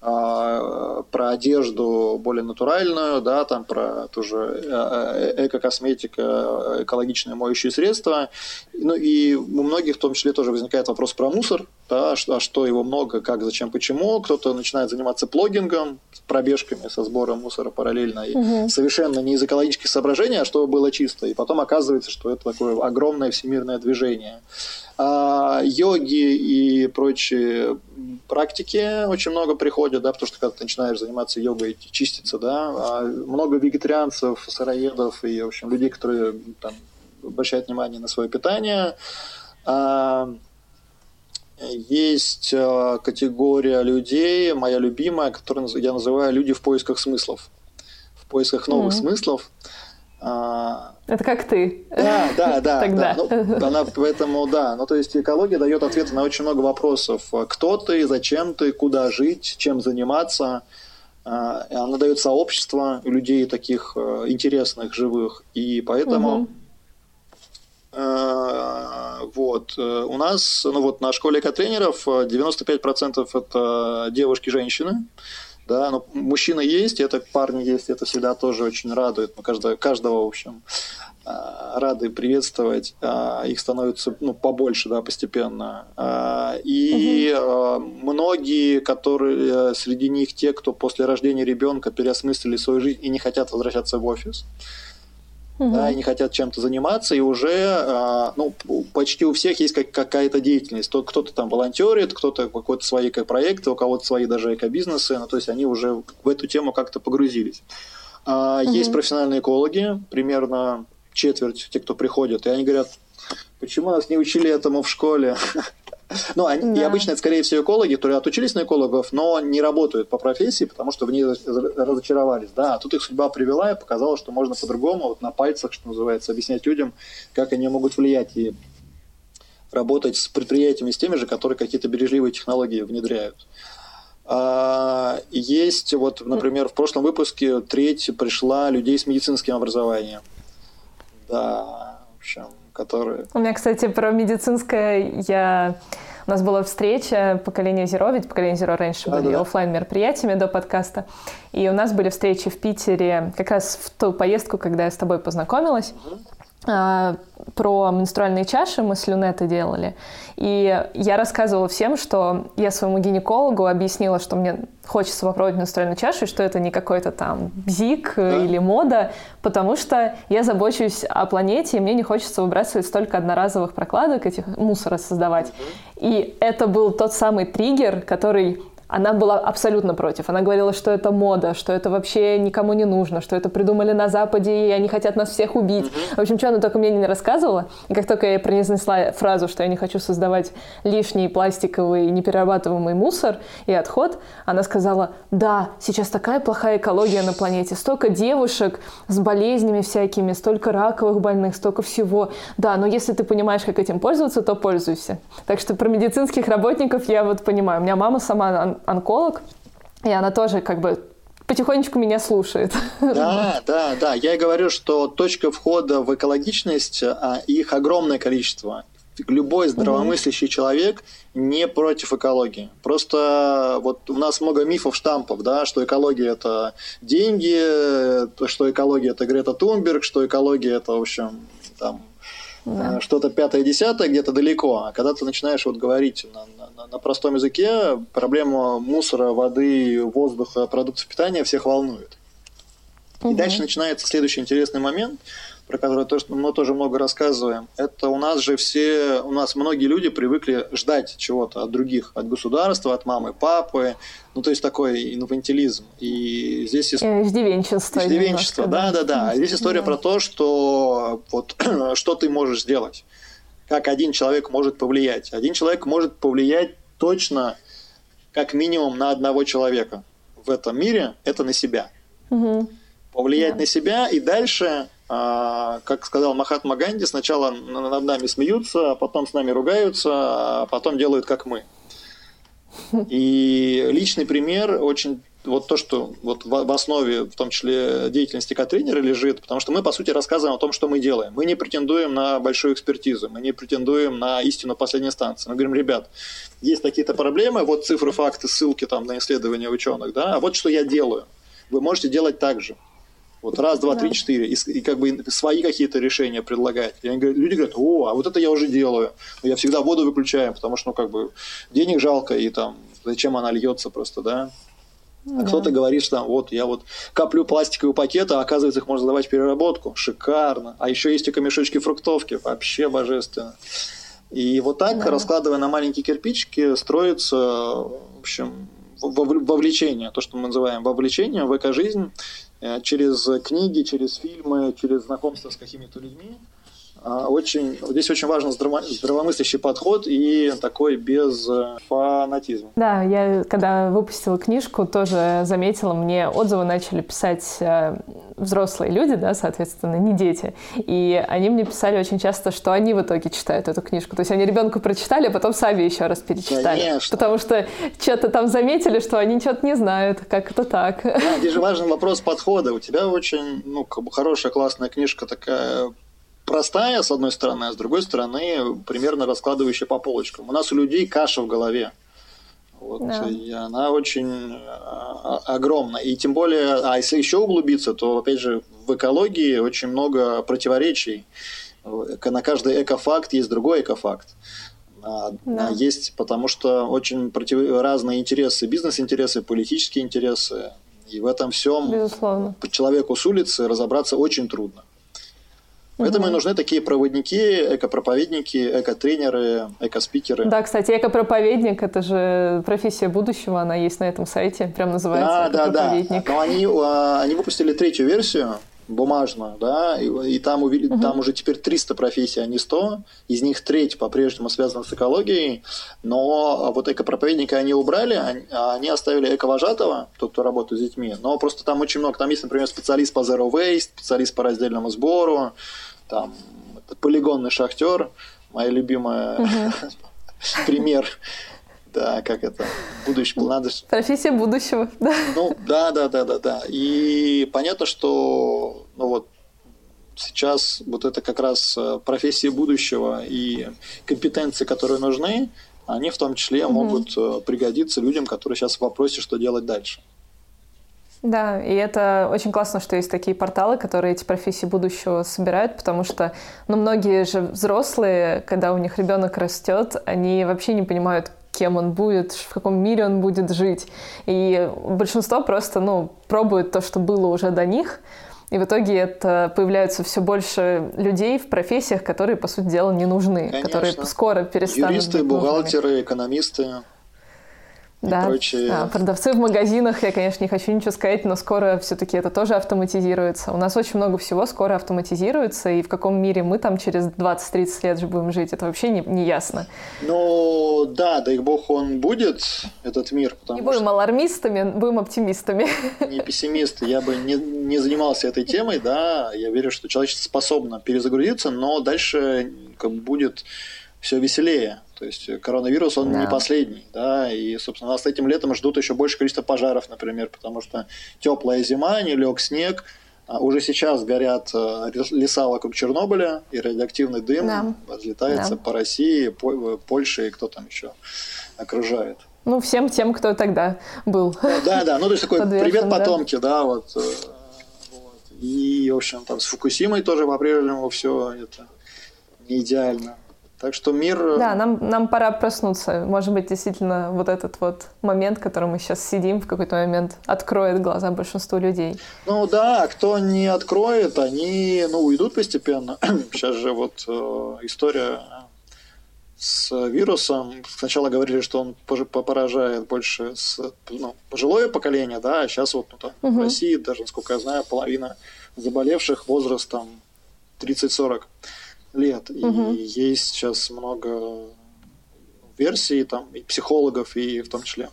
S3: про одежду более натуральную, да, там про ту же э, э, эко-косметика, экологичные моющие средства. Ну и у многих в том числе тоже возникает вопрос про мусор, да, а что, а что его много, как, зачем, почему. Кто-то начинает заниматься плогингом, пробежками со сбором мусора параллельно. И угу. совершенно не из экологических соображений, а чтобы было чисто. И потом оказывается, что это такое огромное всемирное движение. А йоги и прочие практики очень много приходят, да, потому что когда ты начинаешь заниматься йогой, чиститься, да, а много вегетарианцев, сыроедов и, в общем, людей, которые там, обращают внимание на свое питание. А, есть а, категория людей, моя любимая, которую я называю люди в поисках смыслов. В поисках новых mm-hmm. смыслов.
S2: А, Это как ты.
S3: Да, да, да. Тогда. Да. Ну, она, поэтому, да. Ну, то есть экология дает ответы на очень много вопросов. Кто ты, зачем ты, куда жить, чем заниматься. Она дает сообщество людей таких э, интересных, живых. И поэтому... Угу вот. Э, у нас, ну вот на школе экотренеров 95% э, это девушки-женщины. Да, но мужчины есть, это парни есть, это всегда тоже очень радует. Мы каждого, каждого, в общем, рады приветствовать. Их становится ну, побольше, да, постепенно. И угу. многие, которые среди них те, кто после рождения ребенка переосмыслили свою жизнь и не хотят возвращаться в офис угу. да, и не хотят чем-то заниматься, и уже а, ну, почти у всех есть как, какая-то деятельность. Кто-то там волонтерит, кто-то какой-то свои проекты, у кого-то свои даже экобизнесы, ну, то есть они уже в эту тему как-то погрузились. Угу. Есть профессиональные экологи, примерно четверть тех, кто приходит, и они говорят, почему нас не учили этому в школе? Ну, они, да. и обычно это, скорее всего, экологи, которые отучились на экологов, но не работают по профессии, потому что в ней разочаровались. Да, а тут их судьба привела и показала, что можно по-другому, вот на пальцах, что называется, объяснять людям, как они могут влиять и работать с предприятиями, с теми же, которые какие-то бережливые технологии внедряют. А, есть, вот, например, в прошлом выпуске треть пришла людей с медицинским образованием. Да, в общем, которые...
S2: У меня, кстати, про медицинское я... У нас была встреча поколения Зеро, ведь поколение Зеро раньше да, были да. офлайн мероприятиями до подкаста. И у нас были встречи в Питере как раз в ту поездку, когда я с тобой познакомилась. Угу. Про менструальные чаши мы с Люнетой делали. И я рассказывала всем, что я своему гинекологу объяснила, что мне хочется попробовать менструальную чашу, и что это не какой-то там бзик да. или мода, потому что я забочусь о планете, и мне не хочется выбрасывать столько одноразовых прокладок, этих мусора создавать. И это был тот самый триггер, который она была абсолютно против. Она говорила, что это мода, что это вообще никому не нужно, что это придумали на Западе, и они хотят нас всех убить. В общем, что она только мне не рассказывала. И как только я произнесла фразу, что я не хочу создавать лишний пластиковый неперерабатываемый мусор и отход, она сказала, да, сейчас такая плохая экология на планете, столько девушек с болезнями всякими, столько раковых больных, столько всего. Да, но если ты понимаешь, как этим пользоваться, то пользуйся. Так что про медицинских работников я вот понимаю. У меня мама сама онколог, и она тоже как бы потихонечку меня слушает.
S3: Да, да, да. Я и говорю, что точка входа в экологичность, а их огромное количество. Любой здравомыслящий mm человек не против экологии. Просто вот у нас много мифов, штампов, да, что экология это деньги, что экология это Грета Тунберг, что экология это, в общем, там да. Э, что-то пятое, десятое где-то далеко. А когда ты начинаешь вот говорить на, на, на простом языке, проблема мусора, воды, воздуха, продуктов питания всех волнует. Угу. И дальше начинается следующий интересный момент – про который то, что мы тоже много рассказываем, это у нас же все, у нас многие люди привыкли ждать чего-то от других, от государства, от мамы, папы, ну то есть такой инфантилизм. И здесь
S2: иждивенчество.
S3: Иждивенчество, да, да, да. Здесь история да. про то, что вот что ты можешь сделать, как один человек может повлиять. Один человек может повлиять точно, как минимум на одного человека в этом мире, это на себя. Угу. Повлиять да. на себя и дальше как сказал Махатма Ганди, сначала над нами смеются, а потом с нами ругаются, а потом делают как мы. И личный пример очень вот то, что вот в основе, в том числе деятельности К-тренера лежит, потому что мы, по сути, рассказываем о том, что мы делаем. Мы не претендуем на большую экспертизу, мы не претендуем на истину последней инстанции. Мы говорим, ребят, есть какие-то проблемы, вот цифры, факты, ссылки там на исследования ученых, да, а вот что я делаю. Вы можете делать так же. Вот раз, два, три, четыре. И, и как бы свои какие-то решения предлагать. И они говорят, люди говорят, о, а вот это я уже делаю. Но я всегда воду выключаю, потому что, ну, как бы, денег жалко, и там, зачем она льется просто, да. А да. кто-то говорит, что там, вот я вот коплю пластиковые пакеты, а оказывается, их можно сдавать в переработку. Шикарно. А еще есть только мешочки фруктовки. Вообще божественно. И вот так, да. раскладывая на маленькие кирпичики, строится, в общем, вовлечение, то, что мы называем вовлечение в эко-жизнь через книги, через фильмы, через знакомство с какими-то людьми. А, очень, здесь очень важен здраво, здравомыслящий подход и такой без э, фанатизма.
S2: Да, я когда выпустила книжку, тоже заметила, мне отзывы начали писать э, взрослые люди, да, соответственно, не дети. И они мне писали очень часто, что они в итоге читают эту книжку. То есть они ребенку прочитали, а потом сами еще раз перечитали. Конечно. Потому что что-то там заметили, что они что-то не знают, как это так.
S3: Да, здесь же важный вопрос подхода. У тебя очень ну, хорошая, классная книжка такая простая, с одной стороны, а с другой стороны, примерно раскладывающая по полочкам. У нас у людей каша в голове. Вот, да. И она очень а, а, огромна. И тем более, а если еще углубиться, то, опять же, в экологии очень много противоречий. На каждый экофакт есть другой экофакт. А, да. Есть, потому что очень против... разные интересы, бизнес-интересы, политические интересы. И в этом всем Безусловно. человеку с улицы разобраться очень трудно. Поэтому и нужны такие проводники, экопроповедники, экотренеры, экоспикеры.
S2: Да, кстати, экопроповедник – это же профессия будущего, она есть на этом сайте, прям называется
S3: да, да, да. Но они, а, они выпустили третью версию, бумажную, да, и, и там, увидели, угу. там уже теперь 300 профессий, а не 100, из них треть по-прежнему связана с экологией, но вот экопроповедника они убрали, они, они оставили эковожатого, тот, кто работает с детьми, но просто там очень много, там есть, например, специалист по zero waste, специалист по раздельному сбору, там, полигонный шахтер, моя любимая угу. пример да, как это, будущее, надо...
S2: Профессия будущего, да.
S3: Ну, да, да, да, да, да. И понятно, что, ну вот, сейчас вот это как раз э, профессии будущего и компетенции, которые нужны, они в том числе угу. могут э, пригодиться людям, которые сейчас в вопросе, что делать дальше.
S2: Да, и это очень классно, что есть такие порталы, которые эти профессии будущего собирают, потому что, ну, многие же взрослые, когда у них ребенок растет, они вообще не понимают, кем он будет, в каком мире он будет жить. И большинство просто, ну, пробует то, что было уже до них, и в итоге это появляются все больше людей в профессиях, которые, по сути дела, не нужны, Конечно. которые скоро перестанут
S3: Юристы, бухгалтеры, нужными. экономисты
S2: да. прочие. А, продавцы в магазинах, я, конечно, не хочу ничего сказать, но скоро все-таки это тоже автоматизируется. У нас очень много всего скоро автоматизируется, и в каком мире мы там через 20-30 лет же будем жить, это вообще не, не ясно.
S3: Ну, да, дай бог он будет, этот мир.
S2: Потому не будем что... алармистами, будем оптимистами.
S3: Не пессимисты, я бы не, не занимался этой темой, да, я верю, что человечество способно перезагрузиться, но дальше как будет все веселее. То есть коронавирус, он да. не последний, да, и, собственно, нас этим летом ждут еще больше количество пожаров, например, потому что теплая зима, не лег снег, а уже сейчас горят э, леса вокруг Чернобыля, и радиоактивный дым да. разлетается да. по России, по Польше и кто там еще окружает.
S2: Ну, всем тем, кто тогда был.
S3: Да, да, ну, то есть такой привет потомки, да, вот, э, вот. И, в общем, там с Фукусимой тоже по-прежнему все это не идеально. Так что мир...
S2: Э, да, нам, нам пора проснуться. Может быть, действительно, вот этот вот момент, в котором мы сейчас сидим, в какой-то момент откроет глаза большинству людей.
S3: Ну да, кто не откроет, они ну, уйдут постепенно. сейчас же вот э, история с вирусом. Сначала говорили, что он поражает больше с, ну, пожилое поколение, да, а сейчас вот ну, там, угу. в России, даже, насколько я знаю, половина заболевших возрастом 30-40 лет. Угу. И есть сейчас много версий, там, и психологов, и в том числе,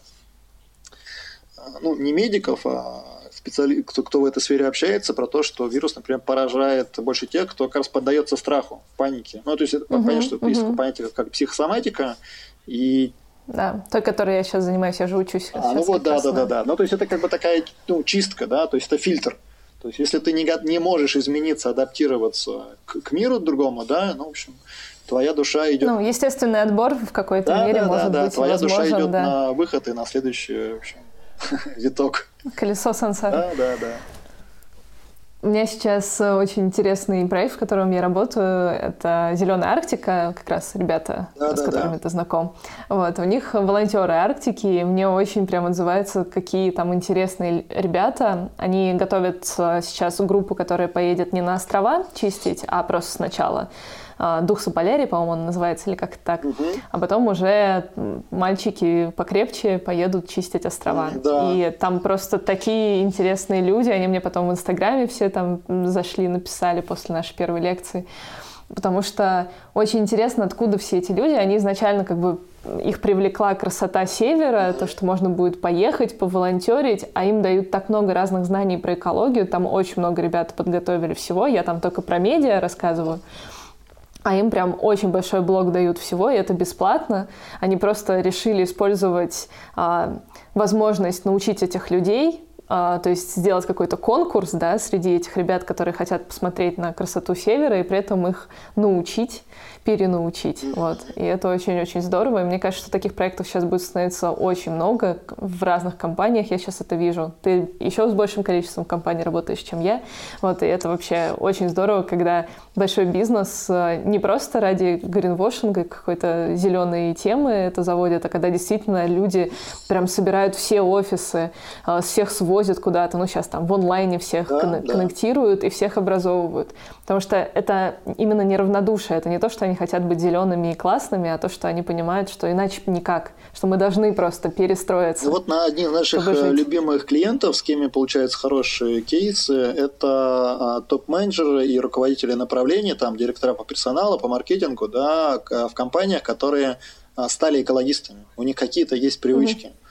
S3: ну, не медиков, а специали... кто, кто в этой сфере общается, про то, что вирус, например, поражает больше тех, кто как раз поддается страху, панике. Ну, то есть, это, угу, понятно, что угу. есть понятие как психосоматика, и
S2: да, той, которой я сейчас занимаюсь, я же учусь.
S3: А, ну вот, да, да, да, да. Ну, то есть это как бы такая ну, чистка, да, то есть это фильтр. То есть, если ты не, не можешь измениться, адаптироваться к, к миру другому, да, ну, в общем, твоя душа идет...
S2: Ну, естественный отбор в какой-то
S3: да,
S2: мере
S3: да,
S2: может
S3: да,
S2: быть
S3: да. Твоя
S2: возможен,
S3: душа идет
S2: да.
S3: на выход и на следующий, в общем, виток.
S2: Колесо сансары.
S3: Да, да, да.
S2: У меня сейчас очень интересный проект, в котором я работаю. Это Зеленая Арктика, как раз ребята, да, с да, которыми да. ты знаком. Вот, у них волонтеры Арктики, и мне очень прям отзываются, какие там интересные ребята. Они готовят сейчас группу, которая поедет не на острова чистить, а просто сначала дух Сополярий, по-моему, он называется, или как-то так. Угу. А потом уже мальчики покрепче поедут чистить острова. Да. И там просто такие интересные люди, они мне потом в Инстаграме все там зашли, написали после нашей первой лекции. Потому что очень интересно, откуда все эти люди. Они изначально как бы их привлекла красота севера, то, что можно будет поехать, поволонтерить, а им дают так много разных знаний про экологию. Там очень много ребят подготовили всего. Я там только про медиа рассказываю а им прям очень большой блок дают всего, и это бесплатно. Они просто решили использовать а, возможность научить этих людей, а, то есть сделать какой-то конкурс да, среди этих ребят, которые хотят посмотреть на красоту Севера, и при этом их научить перенаучить. Вот. И это очень-очень здорово. И мне кажется, что таких проектов сейчас будет становиться очень много в разных компаниях. Я сейчас это вижу. Ты еще с большим количеством компаний работаешь, чем я. Вот. И это вообще очень здорово, когда большой бизнес э, не просто ради гринвошинга, какой-то зеленой темы это заводит, а когда действительно люди прям собирают все офисы, э, всех свозят куда-то, ну сейчас там в онлайне всех да, кон- да. коннектируют и всех образовывают. Потому что это именно неравнодушие, это не то, что они хотят быть зелеными и классными, а то, что они понимают, что иначе никак, что мы должны просто перестроиться.
S3: Вот на одних наших э, любимых клиентов, с кем получаются хорошие кейсы, это а, топ-менеджеры и руководители направления, там директора по персоналу, по маркетингу, да, в компаниях, которые а, стали экологистами. У них какие-то есть привычки. Mm-hmm.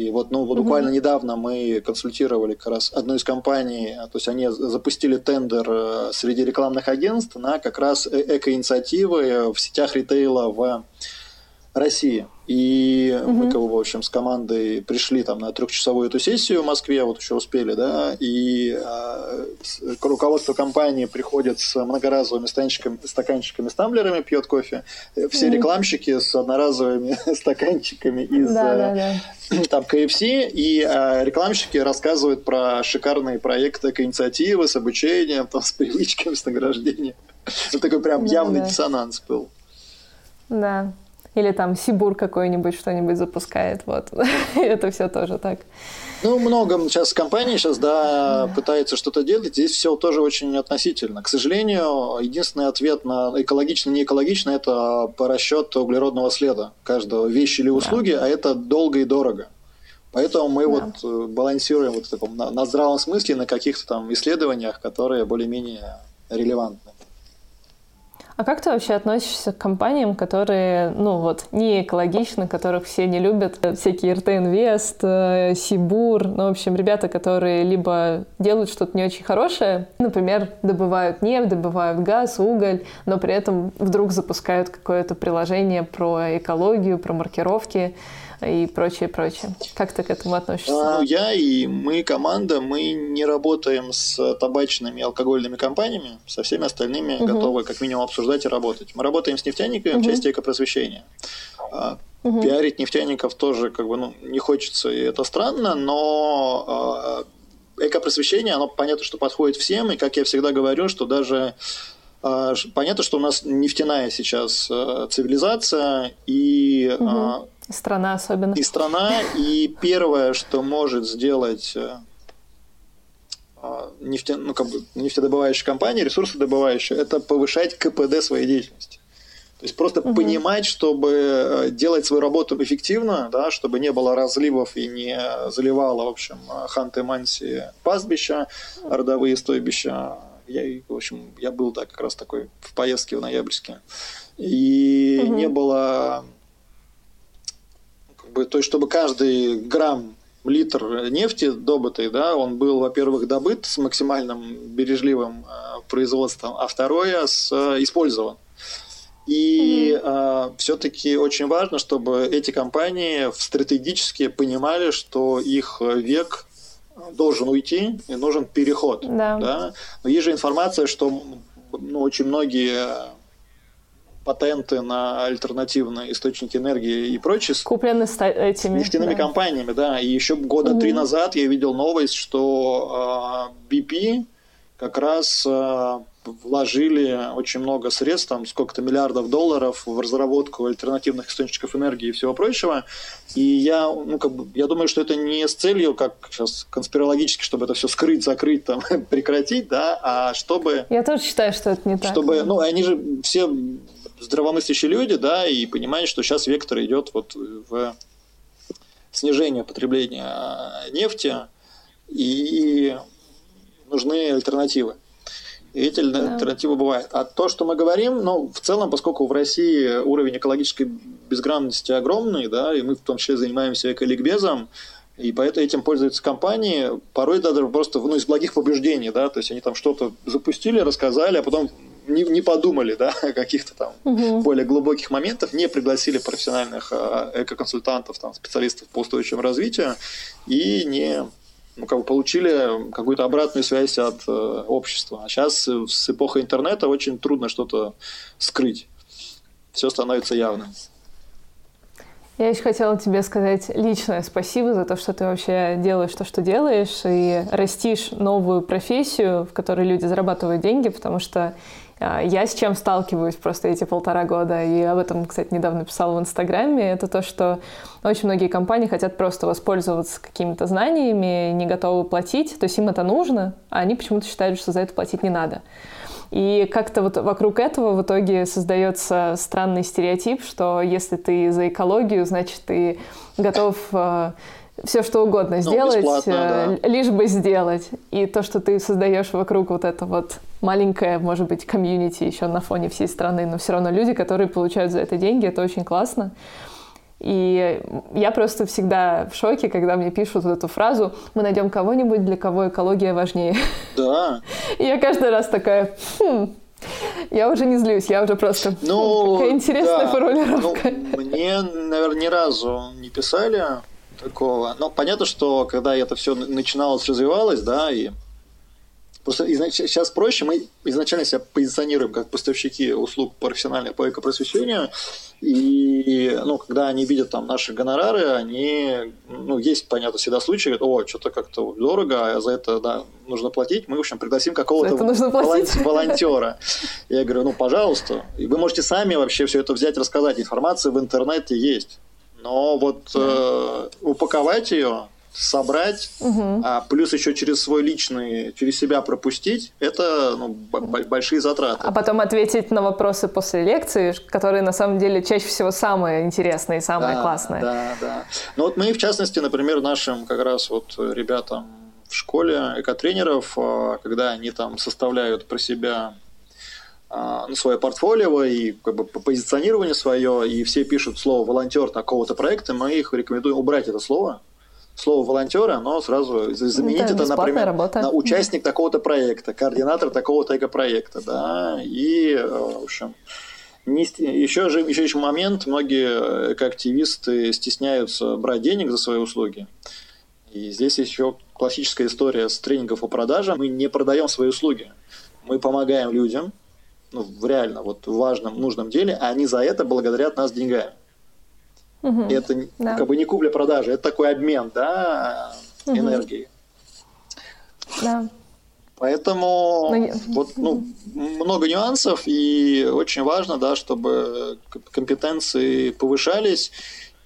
S3: И вот, ну, вот буквально mm-hmm. недавно мы консультировали как раз одну из компаний, то есть они запустили тендер э, среди рекламных агентств на как раз э, эко-инициативы в сетях ритейла в России. И угу. мы, в общем, с командой пришли там на трехчасовую эту сессию в Москве, вот еще успели, да, и а, руководство компании приходит с многоразовыми стаканчиками, с тамблерами, пьет кофе. Все угу. рекламщики с одноразовыми стаканчиками из да, да, да. там KFC, и а, рекламщики рассказывают про шикарные проекты, инициативы с обучением, там, с привычками, с награждением. Вот такой прям да, явный да. диссонанс был.
S2: Да. Или там Сибур какой-нибудь что-нибудь запускает. Вот. Это все тоже так.
S3: Ну, много сейчас компаний сейчас, да, да. пытается что-то делать. Здесь все тоже очень относительно. К сожалению, единственный ответ на экологично, не экологично – это по расчету углеродного следа каждого вещи или услуги, да. а это долго и дорого. Поэтому мы да. вот э, балансируем вот в таком, на, на здравом смысле на каких-то там исследованиях, которые более-менее релевантны.
S2: А как ты вообще относишься к компаниям, которые, ну вот, не экологичны, которых все не любят? Всякие РТ Инвест, э, Сибур, ну, в общем, ребята, которые либо делают что-то не очень хорошее, например, добывают нефть, добывают газ, уголь, но при этом вдруг запускают какое-то приложение про экологию, про маркировки и прочее, прочее. Как ты к этому относишься?
S3: А, я и мы, команда, мы не работаем с табачными и алкогольными компаниями, со всеми остальными угу. готовы как минимум обсуждать и работать. Мы работаем с нефтяниками угу. в части экопросвещения. Угу. Пиарить нефтяников тоже как бы ну, не хочется, и это странно, но а, экопросвещение, оно понятно, что подходит всем, и как я всегда говорю, что даже понятно, что у нас нефтяная сейчас цивилизация, и
S2: угу. Страна особенно.
S3: И страна, и первое, что может сделать э, а, нефте, ну, как бы, нефтедобывающая компания, ресурсодобывающая, это повышать КПД своей деятельности. То есть просто угу. понимать, чтобы э, делать свою работу эффективно, да, чтобы не было разливов и не заливало, в общем, ханты-манси пастбища, родовые стойбища. Я, в общем, я был так как раз такой в поездке в ноябрьске. И угу. не было бы, то есть чтобы каждый грамм литр нефти добытый, да, он был, во-первых, добыт с максимальным бережливым э, производством, а второе с э, использован. И mm-hmm. э, все-таки очень важно, чтобы эти компании стратегически понимали, что их век должен уйти и нужен переход. Да. Да? Но есть же информация, что ну, очень многие патенты на альтернативные источники энергии и прочее.
S2: Куплены с этими.
S3: нефтяными да. компаниями, да. И еще года угу. три назад я видел новость, что э, BP, как раз э, вложили очень много средств, там сколько-то миллиардов долларов в разработку альтернативных источников энергии и всего прочего. И я, ну, как бы, я думаю, что это не с целью, как сейчас конспирологически, чтобы это все скрыть, закрыть, там, прекратить, да, а чтобы...
S2: Я тоже считаю, что это не так.
S3: Чтобы, ну, они же все здравомыслящие люди, да, и понимают, что сейчас вектор идет вот в снижение потребления нефти, и нужны альтернативы. И эти да. альтернативы бывают. А то, что мы говорим, ну, в целом, поскольку в России уровень экологической безграмотности огромный, да, и мы в том числе занимаемся эколикбезом, и поэтому этим пользуются компании, порой даже просто ну, из благих побуждений, да, то есть они там что-то запустили, рассказали, а потом не, не подумали, да, о каких-то там угу. более глубоких моментах, не пригласили профессиональных э, экоконсультантов, там, специалистов по устойчивому развитию и не ну, как бы получили какую-то обратную связь от э, общества. А сейчас с эпохой интернета очень трудно что-то скрыть. Все становится явным.
S2: Я еще хотела тебе сказать личное спасибо за то, что ты вообще делаешь то, что делаешь, и растишь новую профессию, в которой люди зарабатывают деньги, потому что я с чем сталкиваюсь просто эти полтора года, и об этом, кстати, недавно писала в Инстаграме, это то, что очень многие компании хотят просто воспользоваться какими-то знаниями, не готовы платить, то есть им это нужно, а они почему-то считают, что за это платить не надо. И как-то вот вокруг этого в итоге создается странный стереотип, что если ты за экологию, значит, ты готов а, все что угодно ну, сделать, э, да. лишь бы сделать. И то, что ты создаешь вокруг вот это вот маленькое, может быть, комьюнити еще на фоне всей страны, но все равно люди, которые получают за это деньги, это очень классно. И я просто всегда в шоке, когда мне пишут вот эту фразу «Мы найдем кого-нибудь, для кого экология важнее».
S3: Да.
S2: И я каждый раз такая хм, я уже не злюсь, я уже просто...
S3: Ну,
S2: Какая интересная да. формулировка.
S3: Ну, мне, наверное, ни разу не писали такого. Но понятно, что когда это все начиналось, развивалось, да, и Просто сейчас проще, мы изначально себя позиционируем как поставщики услуг профессиональных по экопросвещению, и ну, когда они видят там наши гонорары, они, ну, есть, понятно, всегда случаи, о, что-то как-то дорого, а за это, да, нужно платить, мы, в общем, пригласим какого-то волонтера. Я говорю, ну, пожалуйста, и вы можете сами вообще все это взять, рассказать, информация в интернете есть. Но вот э, упаковать ее, собрать, угу. а плюс еще через свой личный, через себя пропустить, это ну, большие затраты.
S2: А потом ответить на вопросы после лекции, которые на самом деле чаще всего самые интересные и самые
S3: да,
S2: классные.
S3: Да, да. Ну вот мы, в частности, например, нашим как раз вот ребятам в школе экотренеров, а, когда они там составляют про себя ну, свое портфолио и как бы позиционирование свое, и все пишут слово волонтер такого-то проекта, мы их рекомендуем убрать это слово. Слово волонтера, но сразу заменить это, это например, работа. на участник такого-то проекта, координатор такого-то эко-проекта, да, и, э, в общем, не, еще же еще, еще момент, многие экоактивисты стесняются брать денег за свои услуги. И здесь еще классическая история с тренингов по продажам. Мы не продаем свои услуги. Мы помогаем людям, ну, в реально вот важном, нужном деле, а они за это благодарят нас деньгами. Угу. И это да. как бы не купля-продажа, это такой обмен, да, угу. энергией.
S2: Да.
S3: Поэтому Но... Ну, вот, ну, много нюансов, и очень важно, да, чтобы компетенции повышались,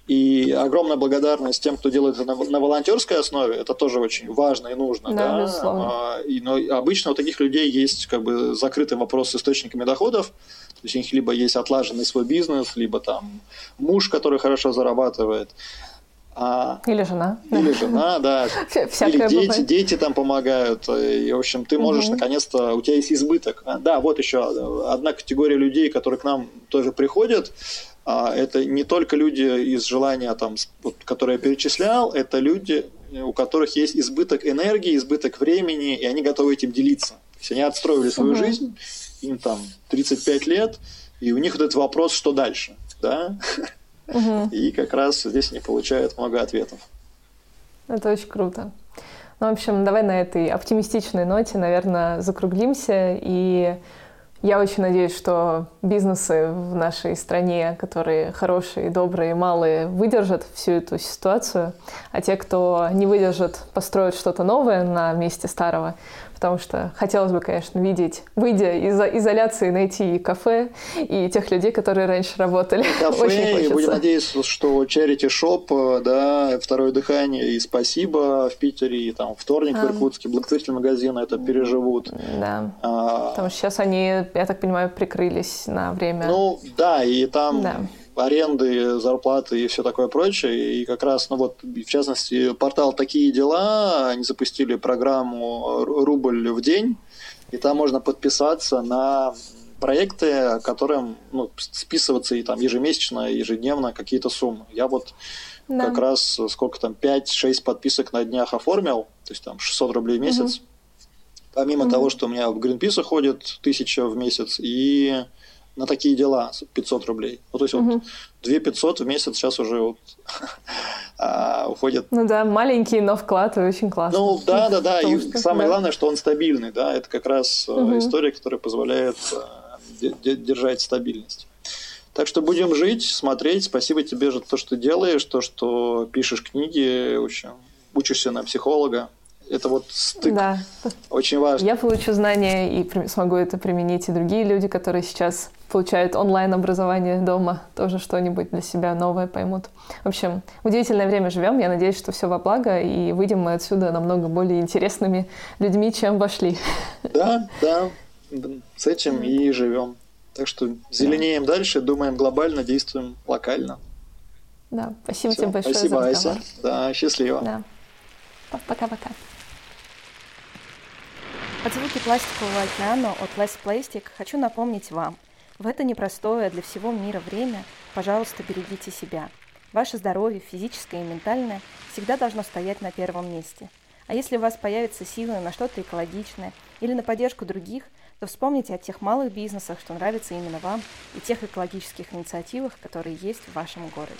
S3: и огромная благодарность тем, кто делает это на, на волонтерской основе. Это тоже очень важно и нужно. Да, да? Безусловно. А, и, но обычно у таких людей есть как бы закрытый вопрос с источниками доходов. То есть у них либо есть отлаженный свой бизнес, либо там муж, который хорошо зарабатывает.
S2: А, или жена.
S3: Или жена, да. Или дети, дети там помогают. И, в общем, ты можешь наконец-то, у тебя есть избыток. Да, вот еще одна категория людей, которые к нам тоже приходят, это не только люди из желания, там, вот, которые я перечислял, это люди, у которых есть избыток энергии, избыток времени, и они готовы этим делиться. То есть они отстроили свою угу. жизнь, им там 35 лет, и у них вот этот вопрос, что дальше, да? Угу. И как раз здесь они получают много ответов.
S2: Это очень круто. Ну, в общем, давай на этой оптимистичной ноте, наверное, закруглимся и я очень надеюсь, что бизнесы в нашей стране, которые хорошие, добрые, малые, выдержат всю эту ситуацию, а те, кто не выдержит, построят что-то новое на месте старого. Потому что хотелось бы, конечно, видеть, выйдя из изоляции, найти кафе и тех людей, которые раньше работали.
S3: Кафе, Очень и будем надеяться, что Charity Shop, да, Второе дыхание и Спасибо в Питере, и там Вторник а. в Иркутске, благотворительный магазин это переживут.
S2: Да, а... потому что сейчас они, я так понимаю, прикрылись на время.
S3: Ну, да, и там... Да аренды, зарплаты и все такое прочее. И как раз, ну вот, в частности, портал «Такие дела», они запустили программу «Рубль в день», и там можно подписаться на проекты, которым ну, списываться и там ежемесячно, ежедневно какие-то суммы. Я вот да. как раз сколько там, 5-6 подписок на днях оформил, то есть там 600 рублей в месяц. Угу. Помимо угу. того, что у меня в Greenpeace ходит 1000 в месяц, и на такие дела 500 рублей. Ну, то есть угу. вот 2 500 в месяц сейчас уже вот а, уходит.
S2: Ну да, маленький, но вклад очень классно.
S3: Ну да, да, да. И самое главное, что он стабильный, да. Это как раз угу. история, которая позволяет э, держать стабильность. Так что будем жить, смотреть. Спасибо тебе за то, что делаешь, то, что пишешь книги, учишься на психолога. Это вот стык. Да. Очень важно.
S2: Я получу знания и смогу это применить, и другие люди, которые сейчас получают онлайн-образование дома, тоже что-нибудь для себя новое поймут. В общем, удивительное время живем. Я надеюсь, что все во благо, и выйдем мы отсюда намного более интересными людьми, чем вошли.
S3: Да, да. С этим и живем. Так что зеленеем да. дальше, думаем глобально, действуем локально.
S2: Да, спасибо Все. тебе большое
S3: спасибо, за разговор. Ася. Да, счастливо.
S2: Да. Пока-пока.
S1: Под звуки пластикового океана от Less Plastic хочу напомнить вам, в это непростое для всего мира время, пожалуйста, берегите себя. Ваше здоровье, физическое и ментальное, всегда должно стоять на первом месте. А если у вас появятся силы на что-то экологичное или на поддержку других, то вспомните о тех малых бизнесах, что нравятся именно вам, и тех экологических инициативах, которые есть в вашем городе.